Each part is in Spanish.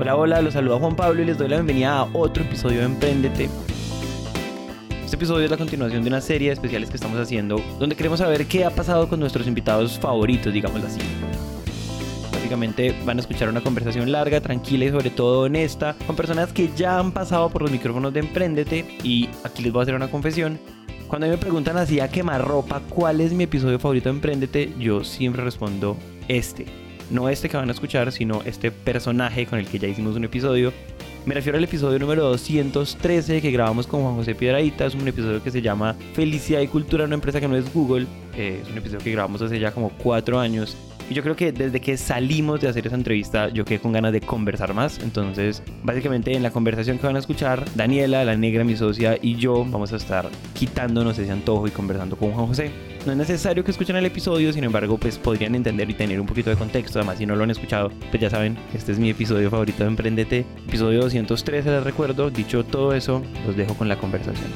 Hola, hola, los saluda Juan Pablo y les doy la bienvenida a otro episodio de Emprendete. Este episodio es la continuación de una serie de especiales que estamos haciendo donde queremos saber qué ha pasado con nuestros invitados favoritos, digámoslo así. Básicamente van a escuchar una conversación larga, tranquila y sobre todo honesta con personas que ya han pasado por los micrófonos de Emprendete y aquí les voy a hacer una confesión. Cuando me preguntan así a quemarropa cuál es mi episodio favorito de Emprendete, yo siempre respondo este no este que van a escuchar, sino este personaje con el que ya hicimos un episodio. Me refiero al episodio número 213 que grabamos con Juan José Piedraíta. Es un episodio que se llama Felicidad y Cultura, una empresa que no es Google. Eh, es un episodio que grabamos hace ya como cuatro años. Y yo creo que desde que salimos de hacer esa entrevista, yo quedé con ganas de conversar más. Entonces, básicamente en la conversación que van a escuchar, Daniela, la negra, mi socia, y yo vamos a estar quitándonos ese antojo y conversando con Juan José. No es necesario que escuchen el episodio, sin embargo, pues podrían entender y tener un poquito de contexto. Además, si no lo han escuchado, pues ya saben, este es mi episodio favorito de Emprendete. Episodio 213, les recuerdo. Dicho todo eso, los dejo con la conversación.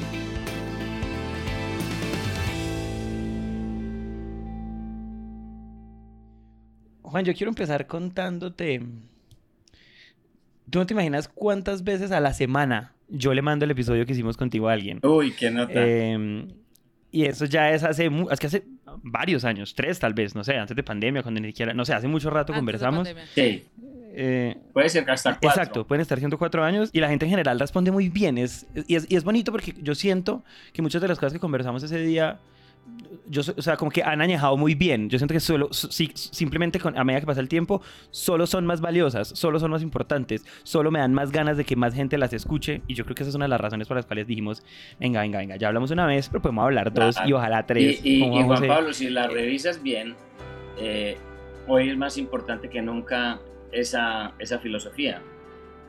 Juan, yo quiero empezar contándote. Tú no te imaginas cuántas veces a la semana yo le mando el episodio que hicimos contigo a alguien. Uy, qué nota. Em, y eso ya es hace, es que hace varios años, tres tal vez, no sé, antes de pandemia, cuando ni siquiera, no sé, hace mucho rato conversamos. Sí. Eh, Puede ser que hasta cuatro. Exacto, pueden estar siendo cuatro años y la gente en general responde muy bien. Es, y, es, y es bonito porque yo siento que muchas de las cosas que conversamos ese día yo, o sea, como que han añejado muy bien. Yo siento que solo, simplemente con, a medida que pasa el tiempo, solo son más valiosas, solo son más importantes, solo me dan más ganas de que más gente las escuche. Y yo creo que esa es una de las razones por las cuales dijimos, venga, venga, venga, ya hablamos una vez, pero podemos hablar dos y ojalá tres. Y, Juan Pablo, si la revisas bien, eh, hoy es más importante que nunca esa, esa filosofía.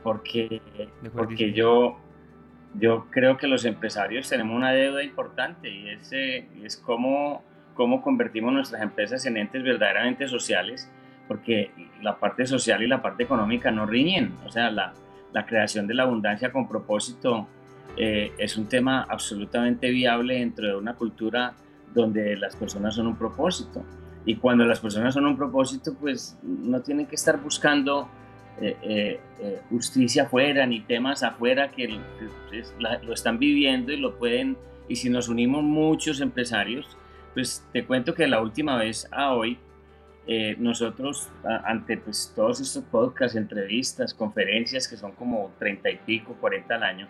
Porque, porque yo yo creo que los empresarios tenemos una deuda importante y es, eh, es cómo, cómo convertimos nuestras empresas en entes verdaderamente sociales, porque la parte social y la parte económica no riñen. O sea, la, la creación de la abundancia con propósito eh, es un tema absolutamente viable dentro de una cultura donde las personas son un propósito. Y cuando las personas son un propósito, pues no tienen que estar buscando eh, eh, eh, justicia afuera ni temas afuera que lo están viviendo y lo pueden, y si nos unimos muchos empresarios, pues te cuento que la última vez a hoy, nosotros ante pues, todos estos podcasts, entrevistas, conferencias que son como 30 y pico, 40 al año,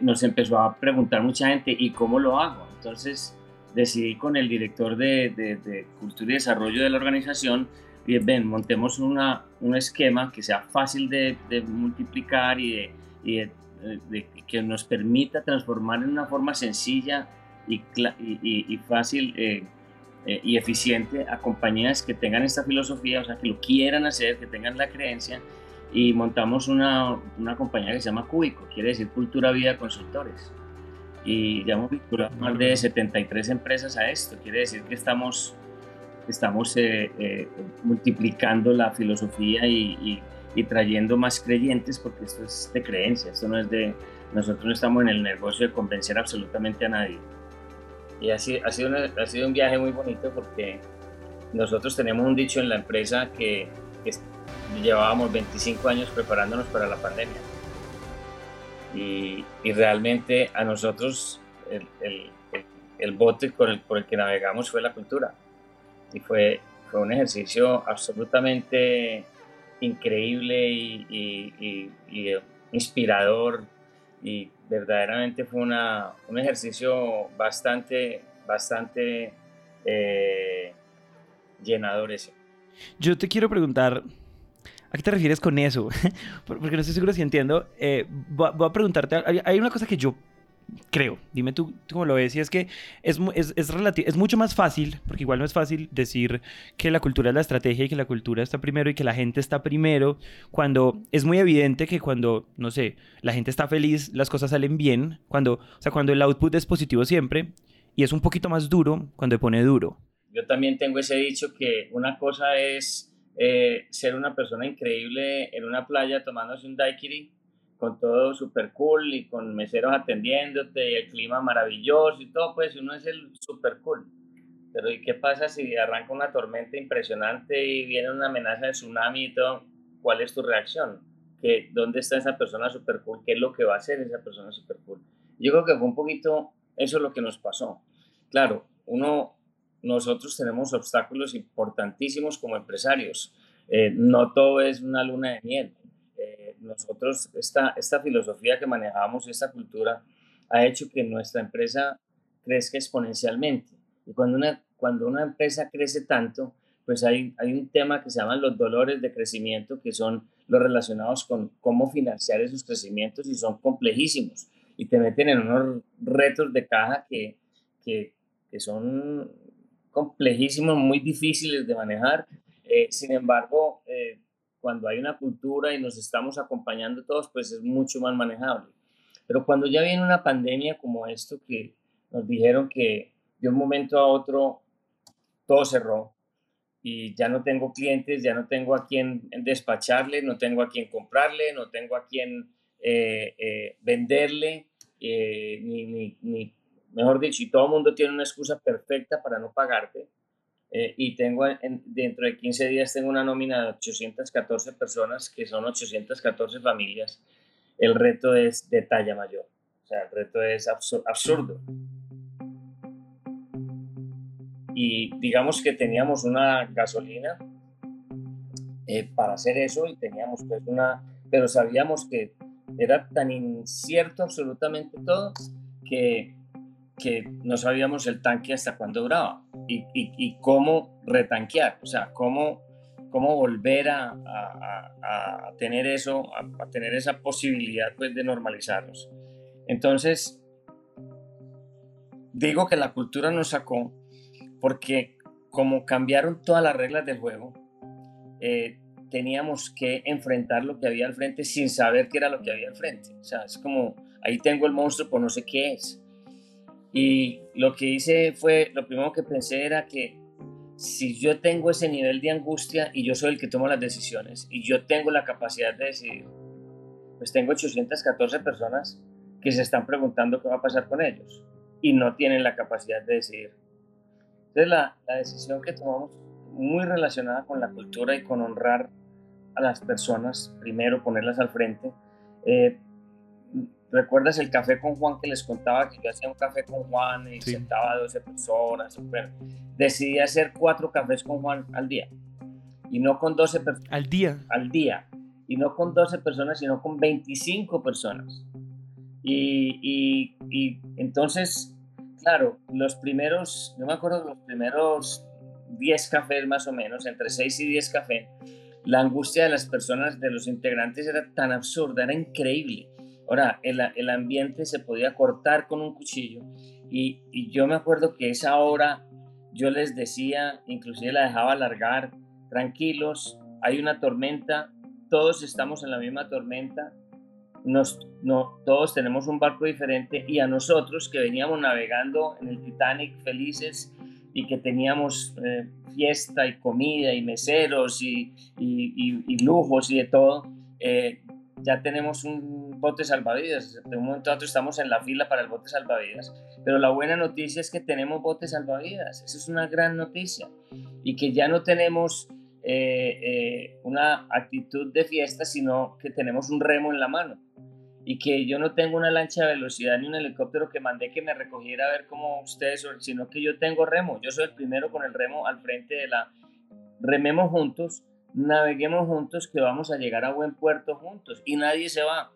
nos empezó a preguntar mucha gente, ¿y cómo lo hago? Entonces decidí con el director de, Cultura y Desarrollo de la organización, bien, ven, montemos una, un esquema que sea fácil de, multiplicar y, de, que nos permita transformar en una forma sencilla y, y, fácil eh, eh, y eficiente a compañías que tengan esta filosofía, o sea, que lo quieran hacer, que tengan la creencia. Y montamos una, una compañía que se llama Cúbico, quiere decir Cultura Vida Consultores. Y ya hemos vinculado más de 73 empresas a esto, quiere decir que estamos estamos eh, eh, multiplicando la filosofía y, trayendo más creyentes porque esto es de creencia, esto no es de, nosotros no estamos en el negocio de convencer absolutamente a nadie. Y así, ha, sido ha sido un viaje muy bonito porque nosotros tenemos un dicho en la empresa que, llevábamos 25 años preparándonos para la pandemia. Y, realmente a nosotros el, el, el, bote con el, por el que navegamos fue la cultura y fue, fue un ejercicio absolutamente increíble y, inspirador y verdaderamente fue una, un ejercicio bastante, bastante eh, llenador ese. Yo te quiero preguntar, ¿a qué te refieres con eso? Porque no estoy seguro si entiendo. Eh, voy, a preguntarte, hay una cosa que yo creo. Dime tú, cómo lo ves. Y es que es, es, es, es mucho más fácil, porque igual no es fácil decir que la cultura es la estrategia y que la cultura está primero y que la gente está primero, cuando es muy evidente que cuando, no sé, la gente está feliz, las cosas salen bien, cuando, o sea, cuando el output es positivo siempre, y es un poquito más duro cuando pone duro. Yo también tengo ese dicho que una cosa es eh, ser una persona increíble en una playa tomándose un daiquiri con todo super cool y con meseros atendiéndote y el clima maravilloso y todo, pues uno es el super cool. Pero ¿y qué pasa si arranca una tormenta impresionante y viene una amenaza de tsunami y todo? ¿cuál es tu reacción? ¿Qué, ¿Dónde está esa persona super cool? ¿Qué es lo que va a hacer esa persona super cool? Yo creo que fue un poquito eso lo que nos pasó. Claro, uno, nosotros tenemos obstáculos importantísimos como empresarios. Eh, no todo es una luna de miel. Eh, nosotros, esta, esta filosofía que manejamos, esta cultura, ha hecho que nuestra empresa crezca exponencialmente. Y cuando una, cuando una empresa crece tanto, pues hay, hay un tema que se llaman los dolores de crecimiento, que son los relacionados con cómo financiar esos crecimientos y son complejísimos y te meten en unos retos de caja que, que, que son complejísimos, muy difíciles de manejar. Eh, sin embargo, eh, cuando hay una cultura y nos estamos acompañando todos, pues es mucho más manejable. Pero cuando ya viene una pandemia como esto, que nos dijeron que de un momento a otro todo cerró y ya no tengo clientes, ya no tengo a quién despacharle, no tengo a quién comprarle, no tengo a quién eh, eh, venderle, eh, ni, ni, mejor dicho, y todo el mundo tiene una excusa perfecta para no pagarte. Y tengo dentro de 15 días tengo una nómina de 814 personas, que son 814 familias. El reto es de talla mayor. O sea, el reto es absurdo y digamos que teníamos una gasolina eh, para hacer eso y teníamos pues una, pero sabíamos que era tan incierto absolutamente todo que, que no sabíamos el tanque hasta cuándo duraba y, cómo retanquear, o sea, cómo, cómo volver a, tener eso, a, tener esa posibilidad pues de normalizarnos. Entonces, digo que la cultura nos sacó porque como cambiaron todas las reglas del juego, eh, teníamos que enfrentar lo que había al frente sin saber qué era lo que había al frente. O sea, es como, ahí tengo el monstruo, pero no sé qué es. Y lo que hice fue, lo primero que pensé era que si yo tengo ese nivel de angustia y yo soy el que toma las decisiones y yo tengo la capacidad de decidir, pues tengo 814 personas que se están preguntando qué va a pasar con ellos y no tienen la capacidad de decidir. Entonces la, la, decisión que tomamos muy relacionada con la cultura y con honrar a las personas, primero ponerlas al frente. Eh, ¿Recuerdas el café con Juan que les contaba que yo hacía un café con Juan y sentaba a 12 personas? Bueno, decidí hacer cuatro cafés con Juan al día. Y no con 12 personas. ¿Al día? Al día. Y no con 12 personas, sino con 25 personas. Y, y, y entonces claro, los primeros, yo me acuerdo los primeros 10 cafés más o menos, entre 6 y 10 cafés, la angustia de las personas, de los integrantes era tan absurda, era increíble. Ahora, el, el ambiente se podía cortar con un cuchillo y, y, yo me acuerdo que esa hora yo les decía, inclusive la dejaba alargar, tranquilos, hay una tormenta, todos estamos en la misma tormenta, nos, no, todos tenemos un barco diferente y a nosotros que veníamos navegando en el Titanic felices y que teníamos eh, fiesta y comida y meseros y, y, lujos y de todo, eh, ya tenemos un bote salvavidas. De un momento a otro estamos en la fila para el bote salvavidas. Pero la buena noticia es que tenemos botes salvavidas. Esa es una gran noticia. Y que ya no tenemos eh, una actitud de fiesta, sino que tenemos un remo en la mano y que yo no tengo una lancha de velocidad ni un helicóptero que mandé que me recogiera a ver cómo ustedes, sino que yo tengo remo. Yo soy el primero con el remo al frente de la... Rememos juntos, naveguemos juntos, que vamos a llegar a buen puerto juntos y nadie se va.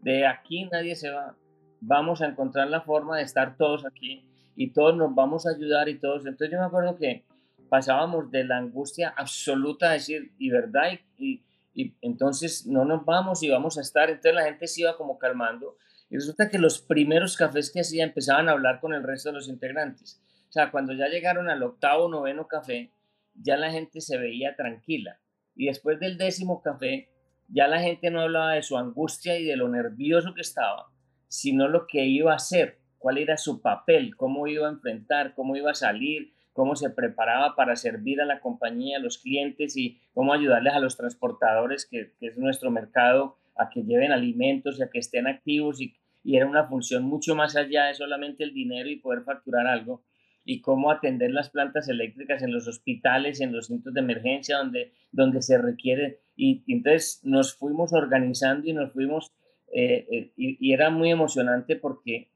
De aquí nadie se va. Vamos a encontrar la forma de estar todos aquí y todos nos vamos a ayudar y todos. Entonces yo me acuerdo que pasábamos de la angustia absoluta a decir, y verdad, y y entonces no nos vamos y vamos a estar. Entonces la gente se iba como calmando y resulta que los primeros cafés que hacía empezaban a hablar con el resto de los integrantes. O sea, cuando ya llegaron al octavo, noveno café, ya la gente se veía tranquila. Y después del décimo café, ya la gente no hablaba de su angustia y de lo nervioso que estaba, sino lo que iba a hacer, cuál era su papel, cómo iba a enfrentar, cómo iba a salir, cómo se preparaba para servir a la compañía, a los clientes y cómo ayudarles a los transportadores, que, es nuestro mercado, a que lleven alimentos y a que estén activos y, y, era una función mucho más allá de solamente el dinero y poder facturar algo. Y cómo atender las plantas eléctricas en los hospitales, en los centros de emergencia donde, donde se requiere. Y, entonces nos fuimos organizando y nos fuimos, eh, eh, y, era muy emocionante porque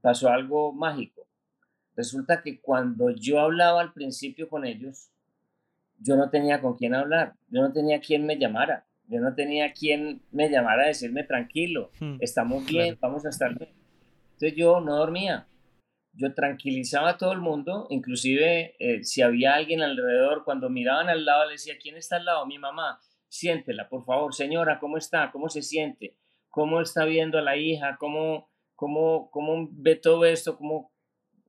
pasó algo mágico. Resulta que cuando yo hablaba al principio con ellos, yo no tenía con quién hablar, yo no tenía quien me llamara, yo no tenía quien me llamara a decirme tranquilo, hmm, estamos bien, vamos a estar bien. Entonces yo no dormía, yo tranquilizaba a todo el mundo, inclusive eh, si había alguien alrededor, cuando miraban al lado, le decía, ¿quién está al lado? Mi mamá, siéntela, por favor, señora, ¿cómo está? ¿Cómo se siente? ¿Cómo está viendo a la hija? ¿Cómo, cómo, cómo ve todo esto? ¿Cómo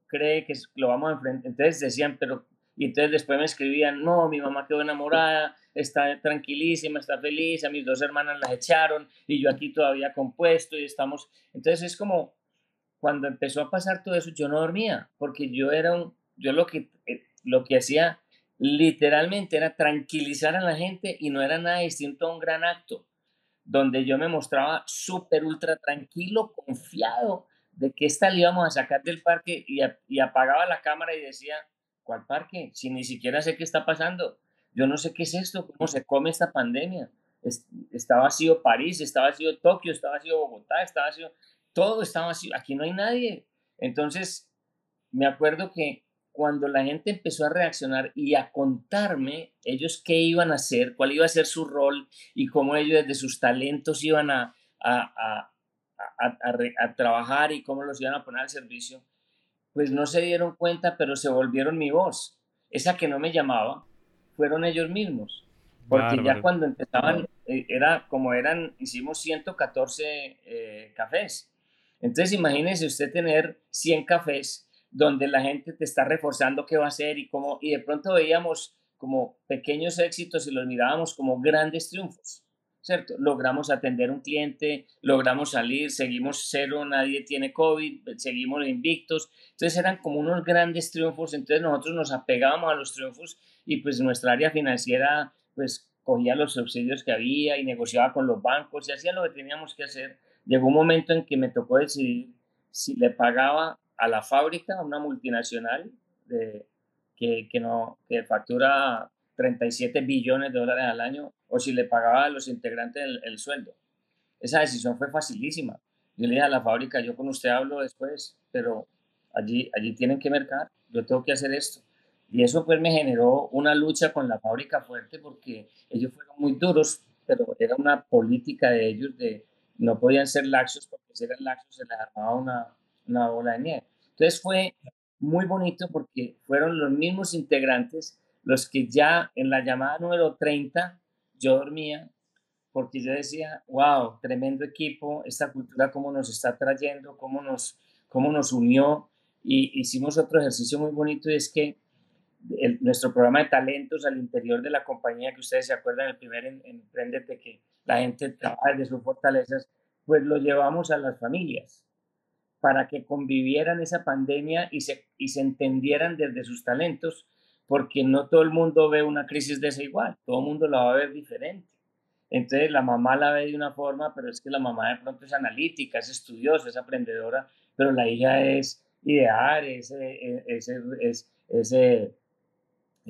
cree que lo vamos a enfrentar? Entonces decían, pero, y entonces después me escribían, no, mi mamá quedó enamorada, está tranquilísima, está feliz, a mis dos hermanas las echaron y yo aquí todavía compuesto y estamos, entonces es como cuando empezó a pasar todo eso, yo no dormía, porque yo era un, yo lo que, eh, lo que hacía literalmente era tranquilizar a la gente y no era nada distinto a un gran acto, donde yo me mostraba súper, ultra tranquilo, confiado de que esta le íbamos a sacar del parque y, y, apagaba la cámara y decía, ¿cuál parque? Si ni siquiera sé qué está pasando. Yo no sé qué es esto, cómo se come esta pandemia. Está vacío París, está vacío Tokio, está vacío Bogotá, está vacío todo estaba así, aquí no hay nadie. Entonces, me acuerdo que cuando la gente empezó a reaccionar y a contarme ellos qué iban a hacer, cuál iba a ser su rol y cómo ellos desde sus talentos iban a, a, a, trabajar y cómo los iban a poner al servicio, pues no se dieron cuenta, pero se volvieron mi voz. Esa que no me llamaba, fueron ellos mismos. Porque ya cuando empezaban, eh, era como eran, hicimos 114 eh, cafés. Entonces imagínese usted tener 100 cafés donde la gente te está reforzando qué va a hacer y cómo, y de pronto veíamos como pequeños éxitos y los mirábamos como grandes triunfos, ¿cierto? Logramos atender un cliente, logramos salir, seguimos cero, nadie tiene COVID, seguimos invictos, entonces eran como unos grandes triunfos, entonces nosotros nos apegábamos a los triunfos y pues nuestra área financiera pues cogía los subsidios que había y negociaba con los bancos y hacía lo que teníamos que hacer llegó un momento en que me tocó decidir si le pagaba a la fábrica, a una multinacional de, que, que, no, que factura 37 billones de dólares al año, o si le pagaba a los integrantes el, sueldo. Esa decisión fue facilísima. Yo le dije a la fábrica, yo con usted hablo después, pero allí, allí tienen que mercar, yo tengo que hacer esto. Y eso pues me generó una lucha con la fábrica fuerte porque ellos fueron muy duros, pero era una política de ellos de no podían ser laxos porque si eran laxos se les armaba una, una bola de nieve. Entonces fue muy bonito porque fueron los mismos integrantes los que ya en la llamada número 30 yo dormía porque yo decía, wow, tremendo equipo, esta cultura cómo nos está trayendo, cómo nos, cómo nos unió. Y hicimos otro ejercicio muy bonito y es que nuestro programa de talentos al interior de la compañía, que ustedes se acuerdan, el primer Emprendete, que la gente trabaja de sus fortalezas, pues lo llevamos a las familias para que convivieran esa pandemia y se, y se entendieran desde sus talentos, porque no todo el mundo ve una crisis de esa igual, todo el mundo la va a ver diferente. Entonces la mamá la ve de una forma, pero es que la mamá de pronto es analítica, es estudiosa, es aprendedora, pero la hija es ideal, es, es, es, es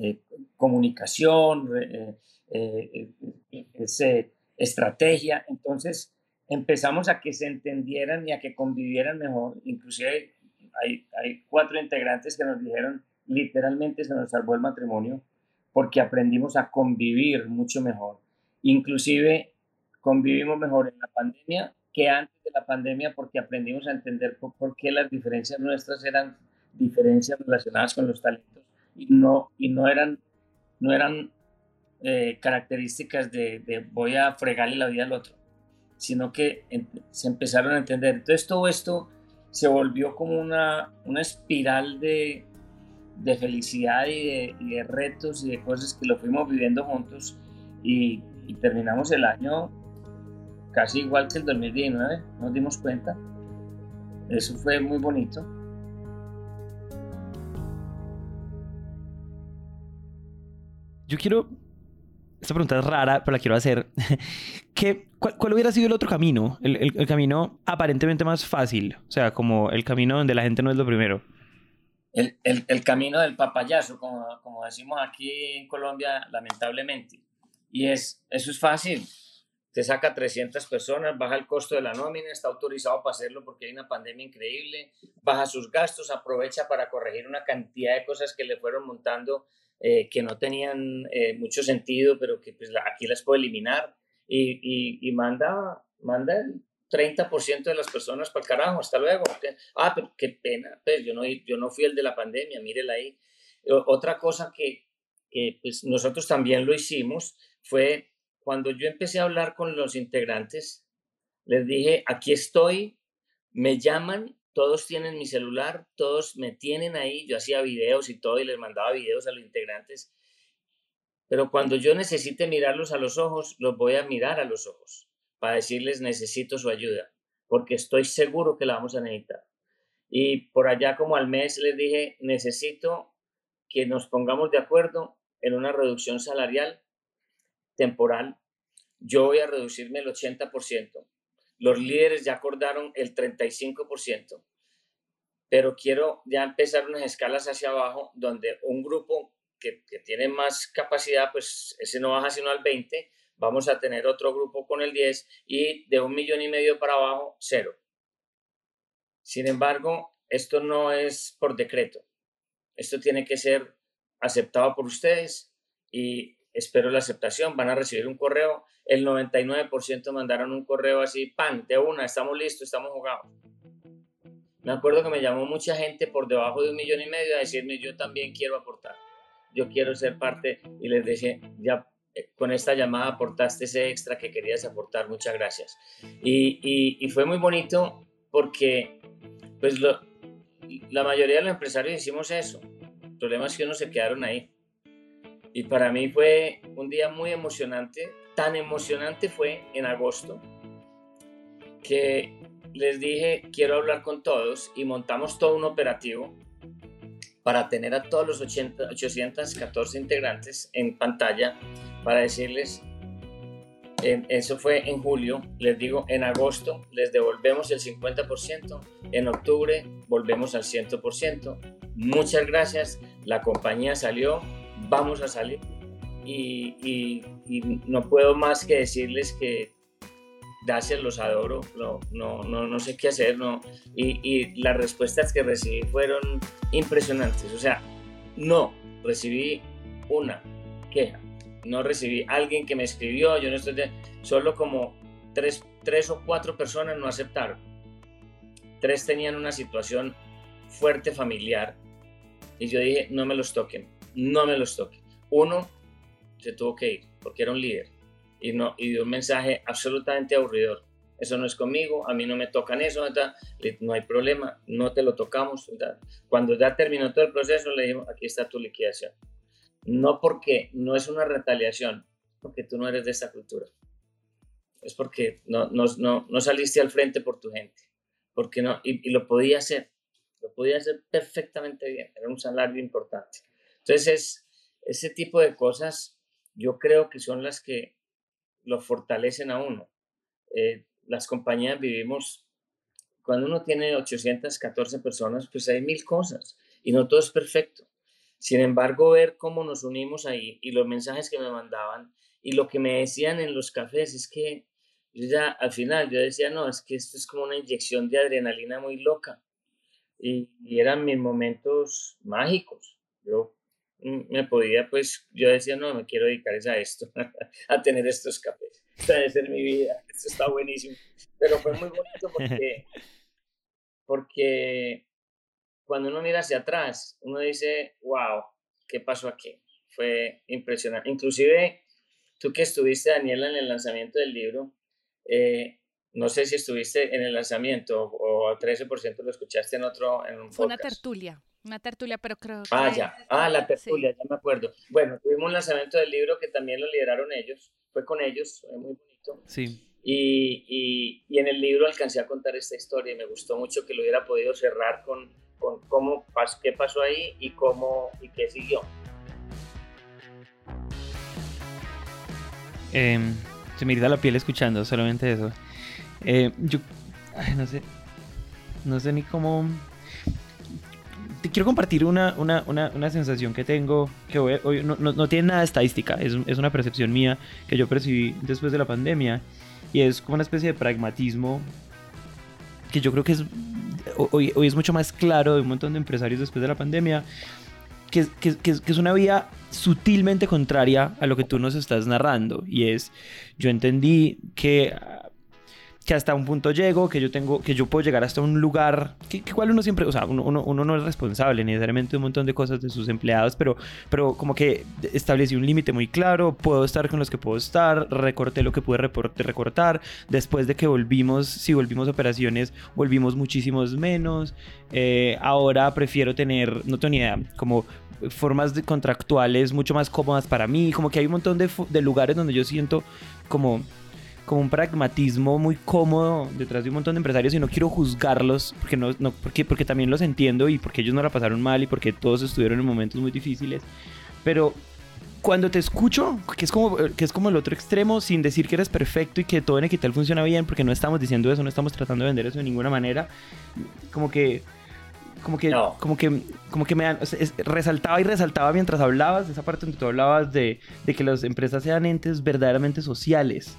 eh, comunicación, eh, eh, estrategia. Entonces empezamos a que se entendieran y a que convivieran mejor. Inclusive hay, hay cuatro integrantes que nos dijeron literalmente se nos salvó el matrimonio porque aprendimos a convivir mucho mejor. Inclusive convivimos mejor en la pandemia que antes de la pandemia porque aprendimos a entender por, por qué las diferencias nuestras eran diferencias relacionadas con los talentos y no, y no eran, no eran eh, características de, voy a fregarle la vida al otro, sino que se empezaron a entender. Entonces todo esto se volvió como una, una espiral de, de felicidad y de, retos y de cosas que lo fuimos viviendo juntos y, y terminamos el año casi igual que el 2019, nos dimos cuenta. Eso fue muy bonito. Yo quiero. Esta pregunta es rara, pero la quiero hacer. ¿Qué, cuál, hubiera sido el otro camino? El, el, camino aparentemente más fácil. O sea, como el camino donde la gente no es lo primero. el, el, el, camino del papayazo, como, como decimos aquí en Colombia, lamentablemente. Y es, eso es fácil. Te saca 300 personas, baja el costo de la nómina, está autorizado para hacerlo porque hay una pandemia increíble, baja sus gastos, aprovecha para corregir una cantidad de cosas que le fueron montando eh, que no tenían eh, mucho sentido, pero que pues, aquí las puede eliminar y, y, y manda, manda 30% de las personas para el carajo, hasta luego. Ah, pero qué pena, pues yo no, yo no fui el de la pandemia, mírela ahí. Otra cosa que, que pues, nosotros también lo hicimos fue cuando yo empecé a hablar con los integrantes, les dije, aquí estoy, me llaman, todos tienen mi celular, todos me tienen ahí, yo hacía videos y todo y les mandaba videos a los integrantes, pero cuando yo necesite mirarlos a los ojos, los voy a mirar a los ojos para decirles necesito su ayuda, porque estoy seguro que la vamos a necesitar. Y por allá como al mes les dije, necesito que nos pongamos de acuerdo en una reducción salarial temporal. Yo voy a reducirme el 80%. Los líderes ya acordaron el 35%, pero quiero ya empezar unas escalas hacia abajo donde un grupo que, tiene más capacidad, pues ese no baja sino al 20 vamos a tener otro grupo con el 10 y de un millón y medio para abajo, cero. Sin embargo, esto no es por decreto. Esto tiene que ser aceptado por ustedes y espero la aceptación. Van a recibir un correo. El 99% mandaron un correo así, pan, de una, estamos listos, estamos jugados. Me acuerdo que me llamó mucha gente por debajo de un millón y medio a decirme, yo también quiero aportar, yo quiero ser parte y les dije, ya con esta llamada aportaste ese extra que querías aportar, muchas gracias. Y, fue muy bonito porque pues la mayoría de los empresarios hicimos eso. El problema es que unos se quedaron ahí. Y para mí fue un día muy emocionante. Tan emocionante fue en agosto que les dije, quiero hablar con todos y montamos todo un operativo para tener a todos los 80, 814 integrantes en pantalla para decirles, eso fue en julio, les digo, en agosto les devolvemos el 50%, en octubre volvemos al 100%. Muchas gracias, la compañía salió, vamos a salir y, no puedo más que decirles que gracias, los adoro, no, no, no, no sé qué hacer, no. Y, las respuestas que recibí fueron impresionantes. O sea, no recibí una queja, no recibí alguien que me escribió, yo no estoy solo como tres, tres o cuatro personas no aceptaron. Tres tenían una situación fuerte familiar y yo dije, no me los toquen, no me los toquen. Uno se tuvo que ir porque era un líder y, no, y dio un mensaje absolutamente aburridor. Eso no es conmigo, a mí no me tocan eso, no hay problema, no te lo tocamos. Cuando ya terminó todo el proceso, le dijimos, aquí está tu liquidación no porque no es una retaliación, porque tú no eres de esta cultura. Es porque no, no, no, saliste al frente por tu gente. Porque no, y, lo podía hacer. Lo podía hacer perfectamente bien. Era un salario importante. Entonces, ese tipo de cosas yo creo que son las que lo fortalecen a uno. Eh, las compañías vivimos, cuando uno tiene 814 personas, pues hay mil cosas y no todo es perfecto. Sin embargo, ver cómo nos unimos ahí y los mensajes que me mandaban y lo que me decían en los cafés es que yo ya al final yo decía, no, es que esto es como una inyección de adrenalina muy loca. Y, eran mis momentos mágicos. Yo me podía, pues, yo decía, no, me quiero dedicar a esto, a tener estos cafés. Esta debe ser mi vida, esto está buenísimo. Pero fue muy bonito porque, porque cuando uno mira hacia atrás, uno dice, wow, ¿qué pasó aquí? Fue impresionante. Inclusive, tú que estuviste, Daniela, en el lanzamiento del libro, eh, no sé si estuviste en el lanzamiento o, al 13% lo escuchaste en otro, en un Fue una tertulia, una tertulia, pero creo que... Ah, ya, ah, la tertulia, ya me acuerdo. Bueno, tuvimos un lanzamiento del libro que también lo lideraron ellos, fue con ellos, fue muy bonito. Sí. Y, y, y en el libro alcancé a contar esta historia y me gustó mucho que lo hubiera podido cerrar con con cómo, qué pasó ahí y cómo y qué siguió. Em, se me irá la piel escuchando solamente eso. Eh, yo no sé, no sé ni cómo. Te quiero compartir una, una, una, una sensación que tengo, que hoy, no, no, no, tiene nada de estadística, es, es, una percepción mía que yo percibí después de la pandemia, y es como una especie de pragmatismo que yo creo que es, hoy, hoy es mucho más claro de un montón de empresarios después de la pandemia, que, que, que, es una vía sutilmente contraria a lo que tú nos estás narrando. Y es, yo entendí que que hasta un punto llego, que yo tengo, que yo puedo llegar hasta un lugar, que, que uno siempre, o sea, uno, uno, no es responsable necesariamente de un montón de cosas de sus empleados, pero, pero como que establecí un límite muy claro, puedo estar con los que puedo estar, recorté lo que pude recortar, después de que volvimos, si volvimos a operaciones, volvimos muchísimos menos, eh, ahora prefiero tener, no tengo ni idea, como formas contractuales mucho más cómodas para mí, como que hay un montón de lugares donde yo siento como como un pragmatismo muy cómodo detrás de un montón de empresarios y no quiero juzgarlos porque no, no porque, porque también los entiendo y porque ellos no la pasaron mal y porque todos estuvieron en momentos muy difíciles. Pero cuando te escucho, que es como que es como el otro extremo, sin decir que eres perfecto y que todo en Equital funciona bien, porque no estamos diciendo eso, no estamos tratando de vender eso de ninguna manera, como que como que, como que, como que me resaltaba y resaltaba mientras hablabas, esa parte donde tú hablabas de, de que las empresas sean entes verdaderamente sociales.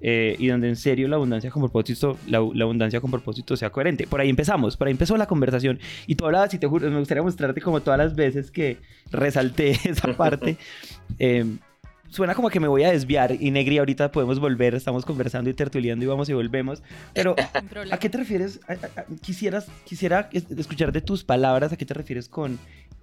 Eh, y donde en serio la abundancia con propósito, la, abundancia con propósito sea coherente. Por ahí empezamos, por ahí empezó la conversación y tú hablabas y te juro, me gustaría mostrarte como todas las veces que resalté esa parte. Em, suena como que me voy a desviar y Negri ahorita podemos volver, estamos conversando y tertuliando y vamos y volvemos. Pero ¿a qué te refieres? quisieras, quisiera escuchar de tus palabras a qué te refieres con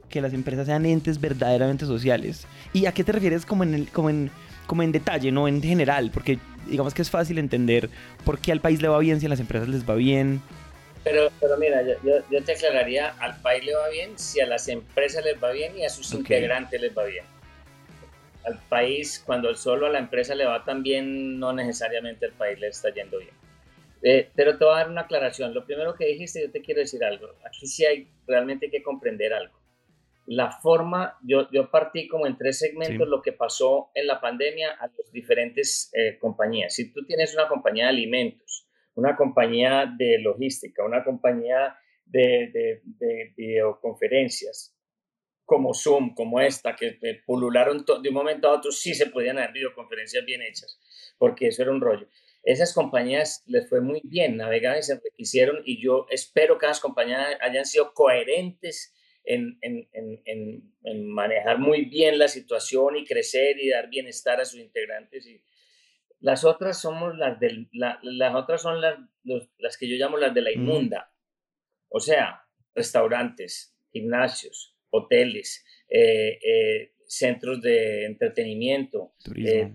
que las empresas sean entes verdaderamente sociales. ¿Y a qué te refieres como en el, como en como en detalle, no en general, porque digamos que es fácil entender por qué al país le va bien si a las empresas les va bien. Pero, pero mira, yo, yo, te aclararía, al país le va bien si a las empresas les va bien y a sus integrantes les va bien. Al país, cuando solo a la empresa le va tan bien, no necesariamente al país le está yendo bien. Eh, pero te voy a dar una aclaración. Lo primero que dijiste, yo te quiero decir algo. Aquí sí hay realmente que comprender algo la forma, yo, yo partí como en tres segmentos lo que pasó en la pandemia a las diferentes eh, compañías. Si tú tienes una compañía de alimentos, una compañía de logística, una compañía de, de, videoconferencias, como Zoom, como esta, que pulularon de un momento a otro, sí se podían hacer videoconferencias bien hechas, porque eso era un rollo. Esas compañías les fue muy bien, navegaron y se hicieron, y yo espero que las compañías hayan sido coherentes en, en, manejar muy bien la situación y crecer y dar bienestar a sus integrantes. Y las otras somos las del, las otras son las, las que yo llamo las de la inmunda. O sea, restaurantes, gimnasios, hoteles, eh, eh, centros de entretenimiento. Eh,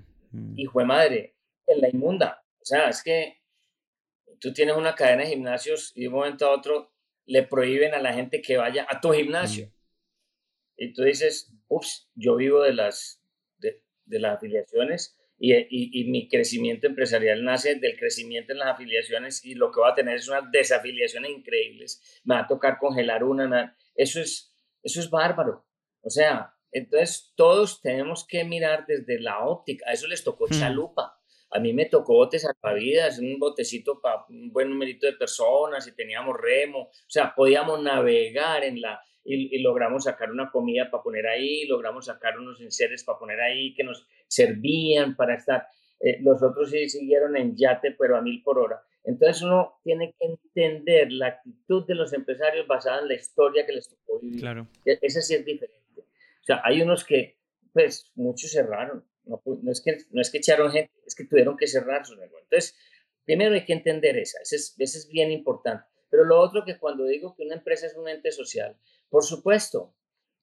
hijo de madre, en la inmunda. O sea, es que tú tienes una cadena de gimnasios y de un momento a otro le prohíben a la gente que vaya a tu gimnasio. Mm. Y tú dices, ups, yo vivo de las, de, las afiliaciones y, y, mi crecimiento empresarial nace del crecimiento en las afiliaciones y lo que va a tener es unas desafiliaciones increíbles. Me va a tocar congelar una. Eso es, eso es bárbaro. O sea, entonces todos tenemos que mirar desde la óptica. A eso les tocó mm. chalupa. A mí me tocó botes salvavidas, un botecito para un buen numerito de personas y teníamos remo, o sea, podíamos navegar en la, y, logramos sacar una comida para poner ahí, logramos sacar unos enseres para poner ahí que nos servían para estar. Eh, los otros sí siguieron en yate, pero a mil por hora. Entonces uno tiene que entender la actitud de los empresarios basada en la historia que les tocó vivir. Claro. E, ese sí es diferente. O sea, hay unos que, pues, muchos cerraron. No, no, es que, no es que echaron gente, es que tuvieron que cerrar su negocio. Entonces, primero hay que entender esa, ese es, es bien importante. Pero lo otro que cuando digo que una empresa es un ente social, por supuesto,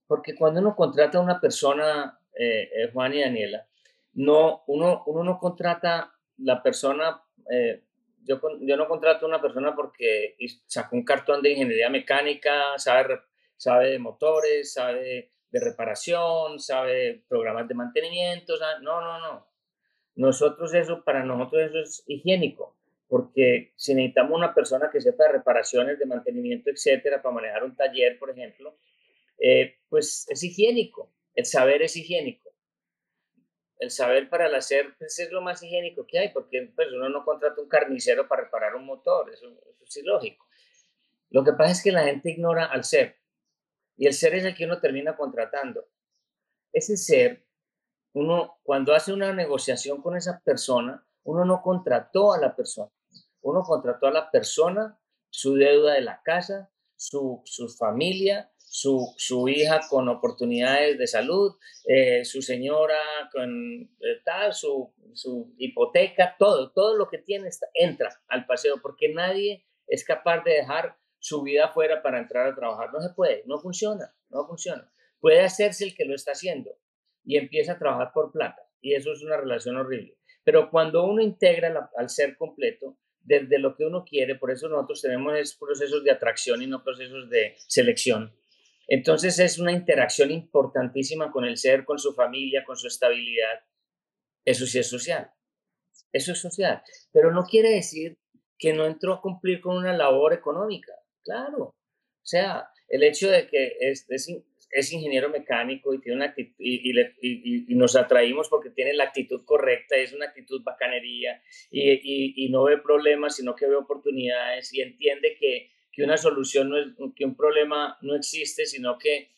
porque cuando uno contrata a una persona, eh, eh, Juan y Daniela, no, uno, uno no contrata la persona, eh, yo, yo no contrato a una persona porque sacó un cartón de ingeniería mecánica, sabe, sabe de motores, sabe de reparación, sabe programas de mantenimiento, no, no, no. Nosotros eso, para nosotros eso es higiénico, porque si necesitamos una persona que sepa de reparaciones, de mantenimiento, etcétera, para manejar un taller, por ejemplo, eh, pues es higiénico, el saber es higiénico. El saber para el hacer pues, es lo más higiénico que hay, porque pues, uno no contrata un carnicero para reparar un motor, eso, eso es ilógico. Lo que pasa es que la gente ignora al ser Y el ser es el que uno termina contratando. Ese ser, uno cuando hace una negociación con esa persona, uno no contrató a la persona, uno contrató a la persona, su deuda de la casa, su, su familia, su, su, hija con oportunidades de salud, eh, su señora con eh, tal, su, su, hipoteca, todo, todo lo que tiene entra al paseo, porque nadie es capaz de dejar su vida afuera para entrar a trabajar. No se puede, no funciona, no funciona. Puede hacerse el que lo está haciendo y empieza a trabajar por plata, y eso es una relación horrible. Pero cuando uno integra al ser completo, desde lo que uno quiere, por eso nosotros tenemos procesos de atracción y no procesos de selección entonces es una interacción importantísima con el ser, con su familia, con su estabilidad. Eso sí es social. Eso es social. Pero no quiere decir que no entró a cumplir con una labor económica. Claro. O sea, el hecho de que es, es, ingeniero mecánico y, tiene una y, nos atraímos porque tiene la actitud correcta, es una actitud bacanería y, no ve problemas, sino que ve oportunidades y entiende que que una solución no es, que un problema no existe, sino que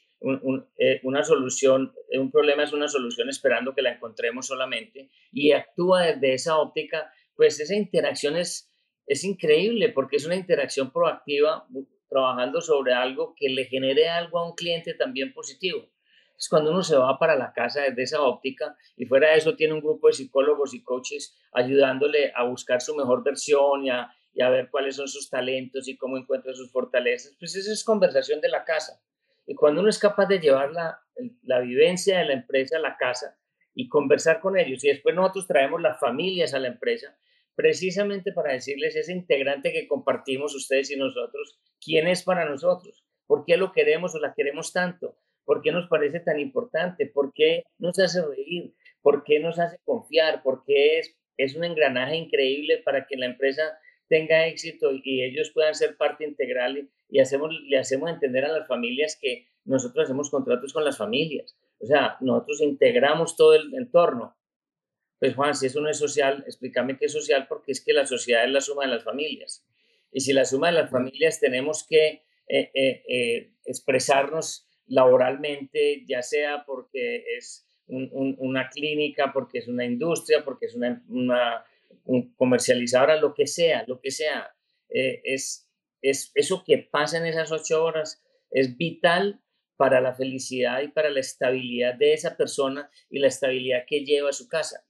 eh, una solución, un problema es una solución esperando que la encontremos solamente y actúa desde esa óptica, pues esa interacción es, es increíble porque es una interacción proactiva trabajando sobre algo que le genere algo a un cliente también positivo. Es cuando uno se va para la casa desde esa óptica y fuera de eso tiene un grupo de psicólogos y coaches ayudándole a buscar su mejor versión y a, y a ver cuáles son sus talentos y cómo encuentra sus fortalezas, pues esa es conversación de la casa. Y cuando uno es capaz de llevar la, la vivencia de la empresa a la casa y conversar con ellos, y después nosotros traemos las familias a la empresa, precisamente para decirles ese integrante que compartimos ustedes y nosotros, quién es para nosotros, por qué lo queremos o la queremos tanto, por qué nos parece tan importante, por qué nos hace reír, por qué nos hace confiar, por qué es, es un engranaje increíble para que la empresa tenga éxito y ellos puedan ser parte integral y, hacemos, le hacemos entender a las familias que nosotros hacemos contratos con las familias. O sea, nosotros integramos todo el entorno. Pues Juan, si eso no es social, explícame qué es social porque es que la sociedad es la suma de las familias. Y si la suma de las familias tenemos que eh, eh, eh, expresarnos laboralmente, ya sea porque es una clínica, porque es una industria, porque es una, una comercializadora, lo que sea, lo que sea, es, es eso que pasa en esas ocho horas es vital para la felicidad y para la estabilidad de esa persona y la estabilidad que lleva a su casa.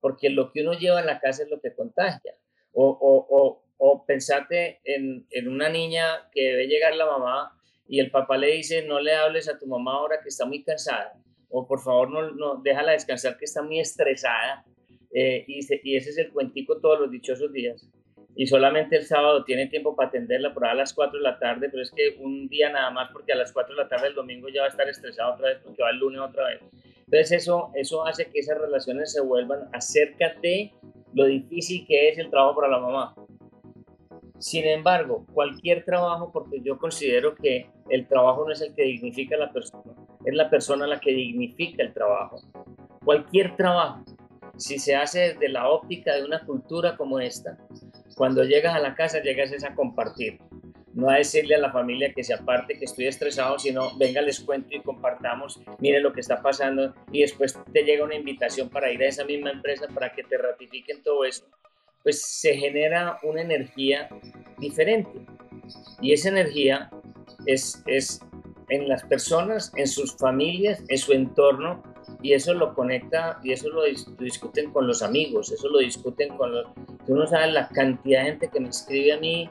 Porque lo que uno lleva a la casa es lo que contagia. O, o, o, o pensate en, en, una niña que debe llegar la mamá y el papá le dice, no le hables a tu mamá ahora que está muy cansada. O por favor, no, no déjala descansar que está muy estresada eh, y, ese es el cuentico todos los dichosos días. Y solamente el sábado tiene tiempo para atenderla por a las 4 de la tarde, pero es que un día nada más porque a las 4 de la tarde el domingo ya va a estar estresado otra vez porque va el lunes otra vez. Entonces eso, eso hace que esas relaciones se vuelvan acerca de lo difícil que es el trabajo para la mamá. Sin embargo, cualquier trabajo, porque yo considero que el trabajo no es el que dignifica a la persona, es la persona la que dignifica el trabajo. Cualquier trabajo, si se hace desde la óptica de una cultura como esta, cuando llegas a la casa llegas a compartir, no a decirle a la familia que se aparte, que estoy estresado, sino venga, les cuento y compartamos, mire lo que está pasando y después te llega una invitación para ir a esa misma empresa para que te ratifiquen todo eso, pues se genera una energía diferente. Y esa energía es, es en las personas, en sus familias, en su entorno, y eso lo conecta y eso lo, discuten con los amigos, eso lo discuten con los... Tú no sabes la cantidad de gente que me escribe a mí,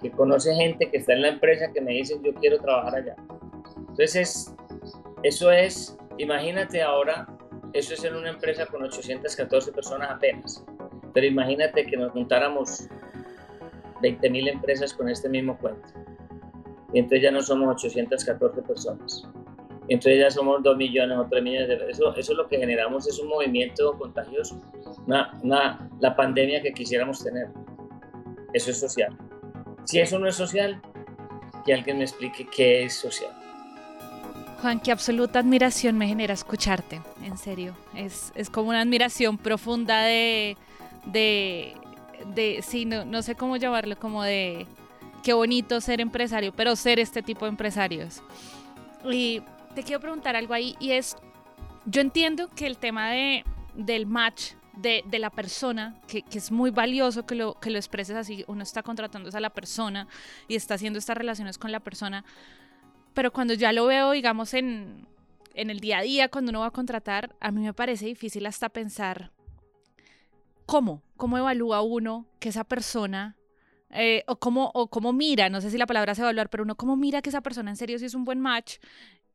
que conoce gente que está en la empresa que me dicen yo quiero trabajar allá. Entonces, eso es, imagínate ahora, eso es en una empresa con 814 personas apenas, pero imagínate que nos juntáramos 20.000 empresas con este mismo cuento. Y entonces ya no somos 814 personas entonces ya somos 2 millones o 3 millones de eso, eso es lo que generamos, es un movimiento contagioso, una, la pandemia que quisiéramos tener. Eso es social. Si eso no es social, que alguien me explique qué es social. Juan, qué absoluta admiración me genera escucharte, en serio. Es, es como una admiración profunda de, de, de sí, no, no sé cómo llamarlo, como de qué bonito ser empresario, pero ser este tipo de empresarios. Y te quiero preguntar algo ahí y es, yo entiendo que el tema de, del match de, de, la persona, que, que, es muy valioso que lo, que lo expreses así, uno está contratando a la persona y está haciendo estas relaciones con la persona, pero cuando ya lo veo, digamos, en, en el día a día, cuando uno va a contratar, a mí me parece difícil hasta pensar cómo, cómo evalúa uno que esa persona eh, o, cómo, o cómo mira, no sé si la palabra se evaluar, pero uno cómo mira que esa persona en serio si es un buen match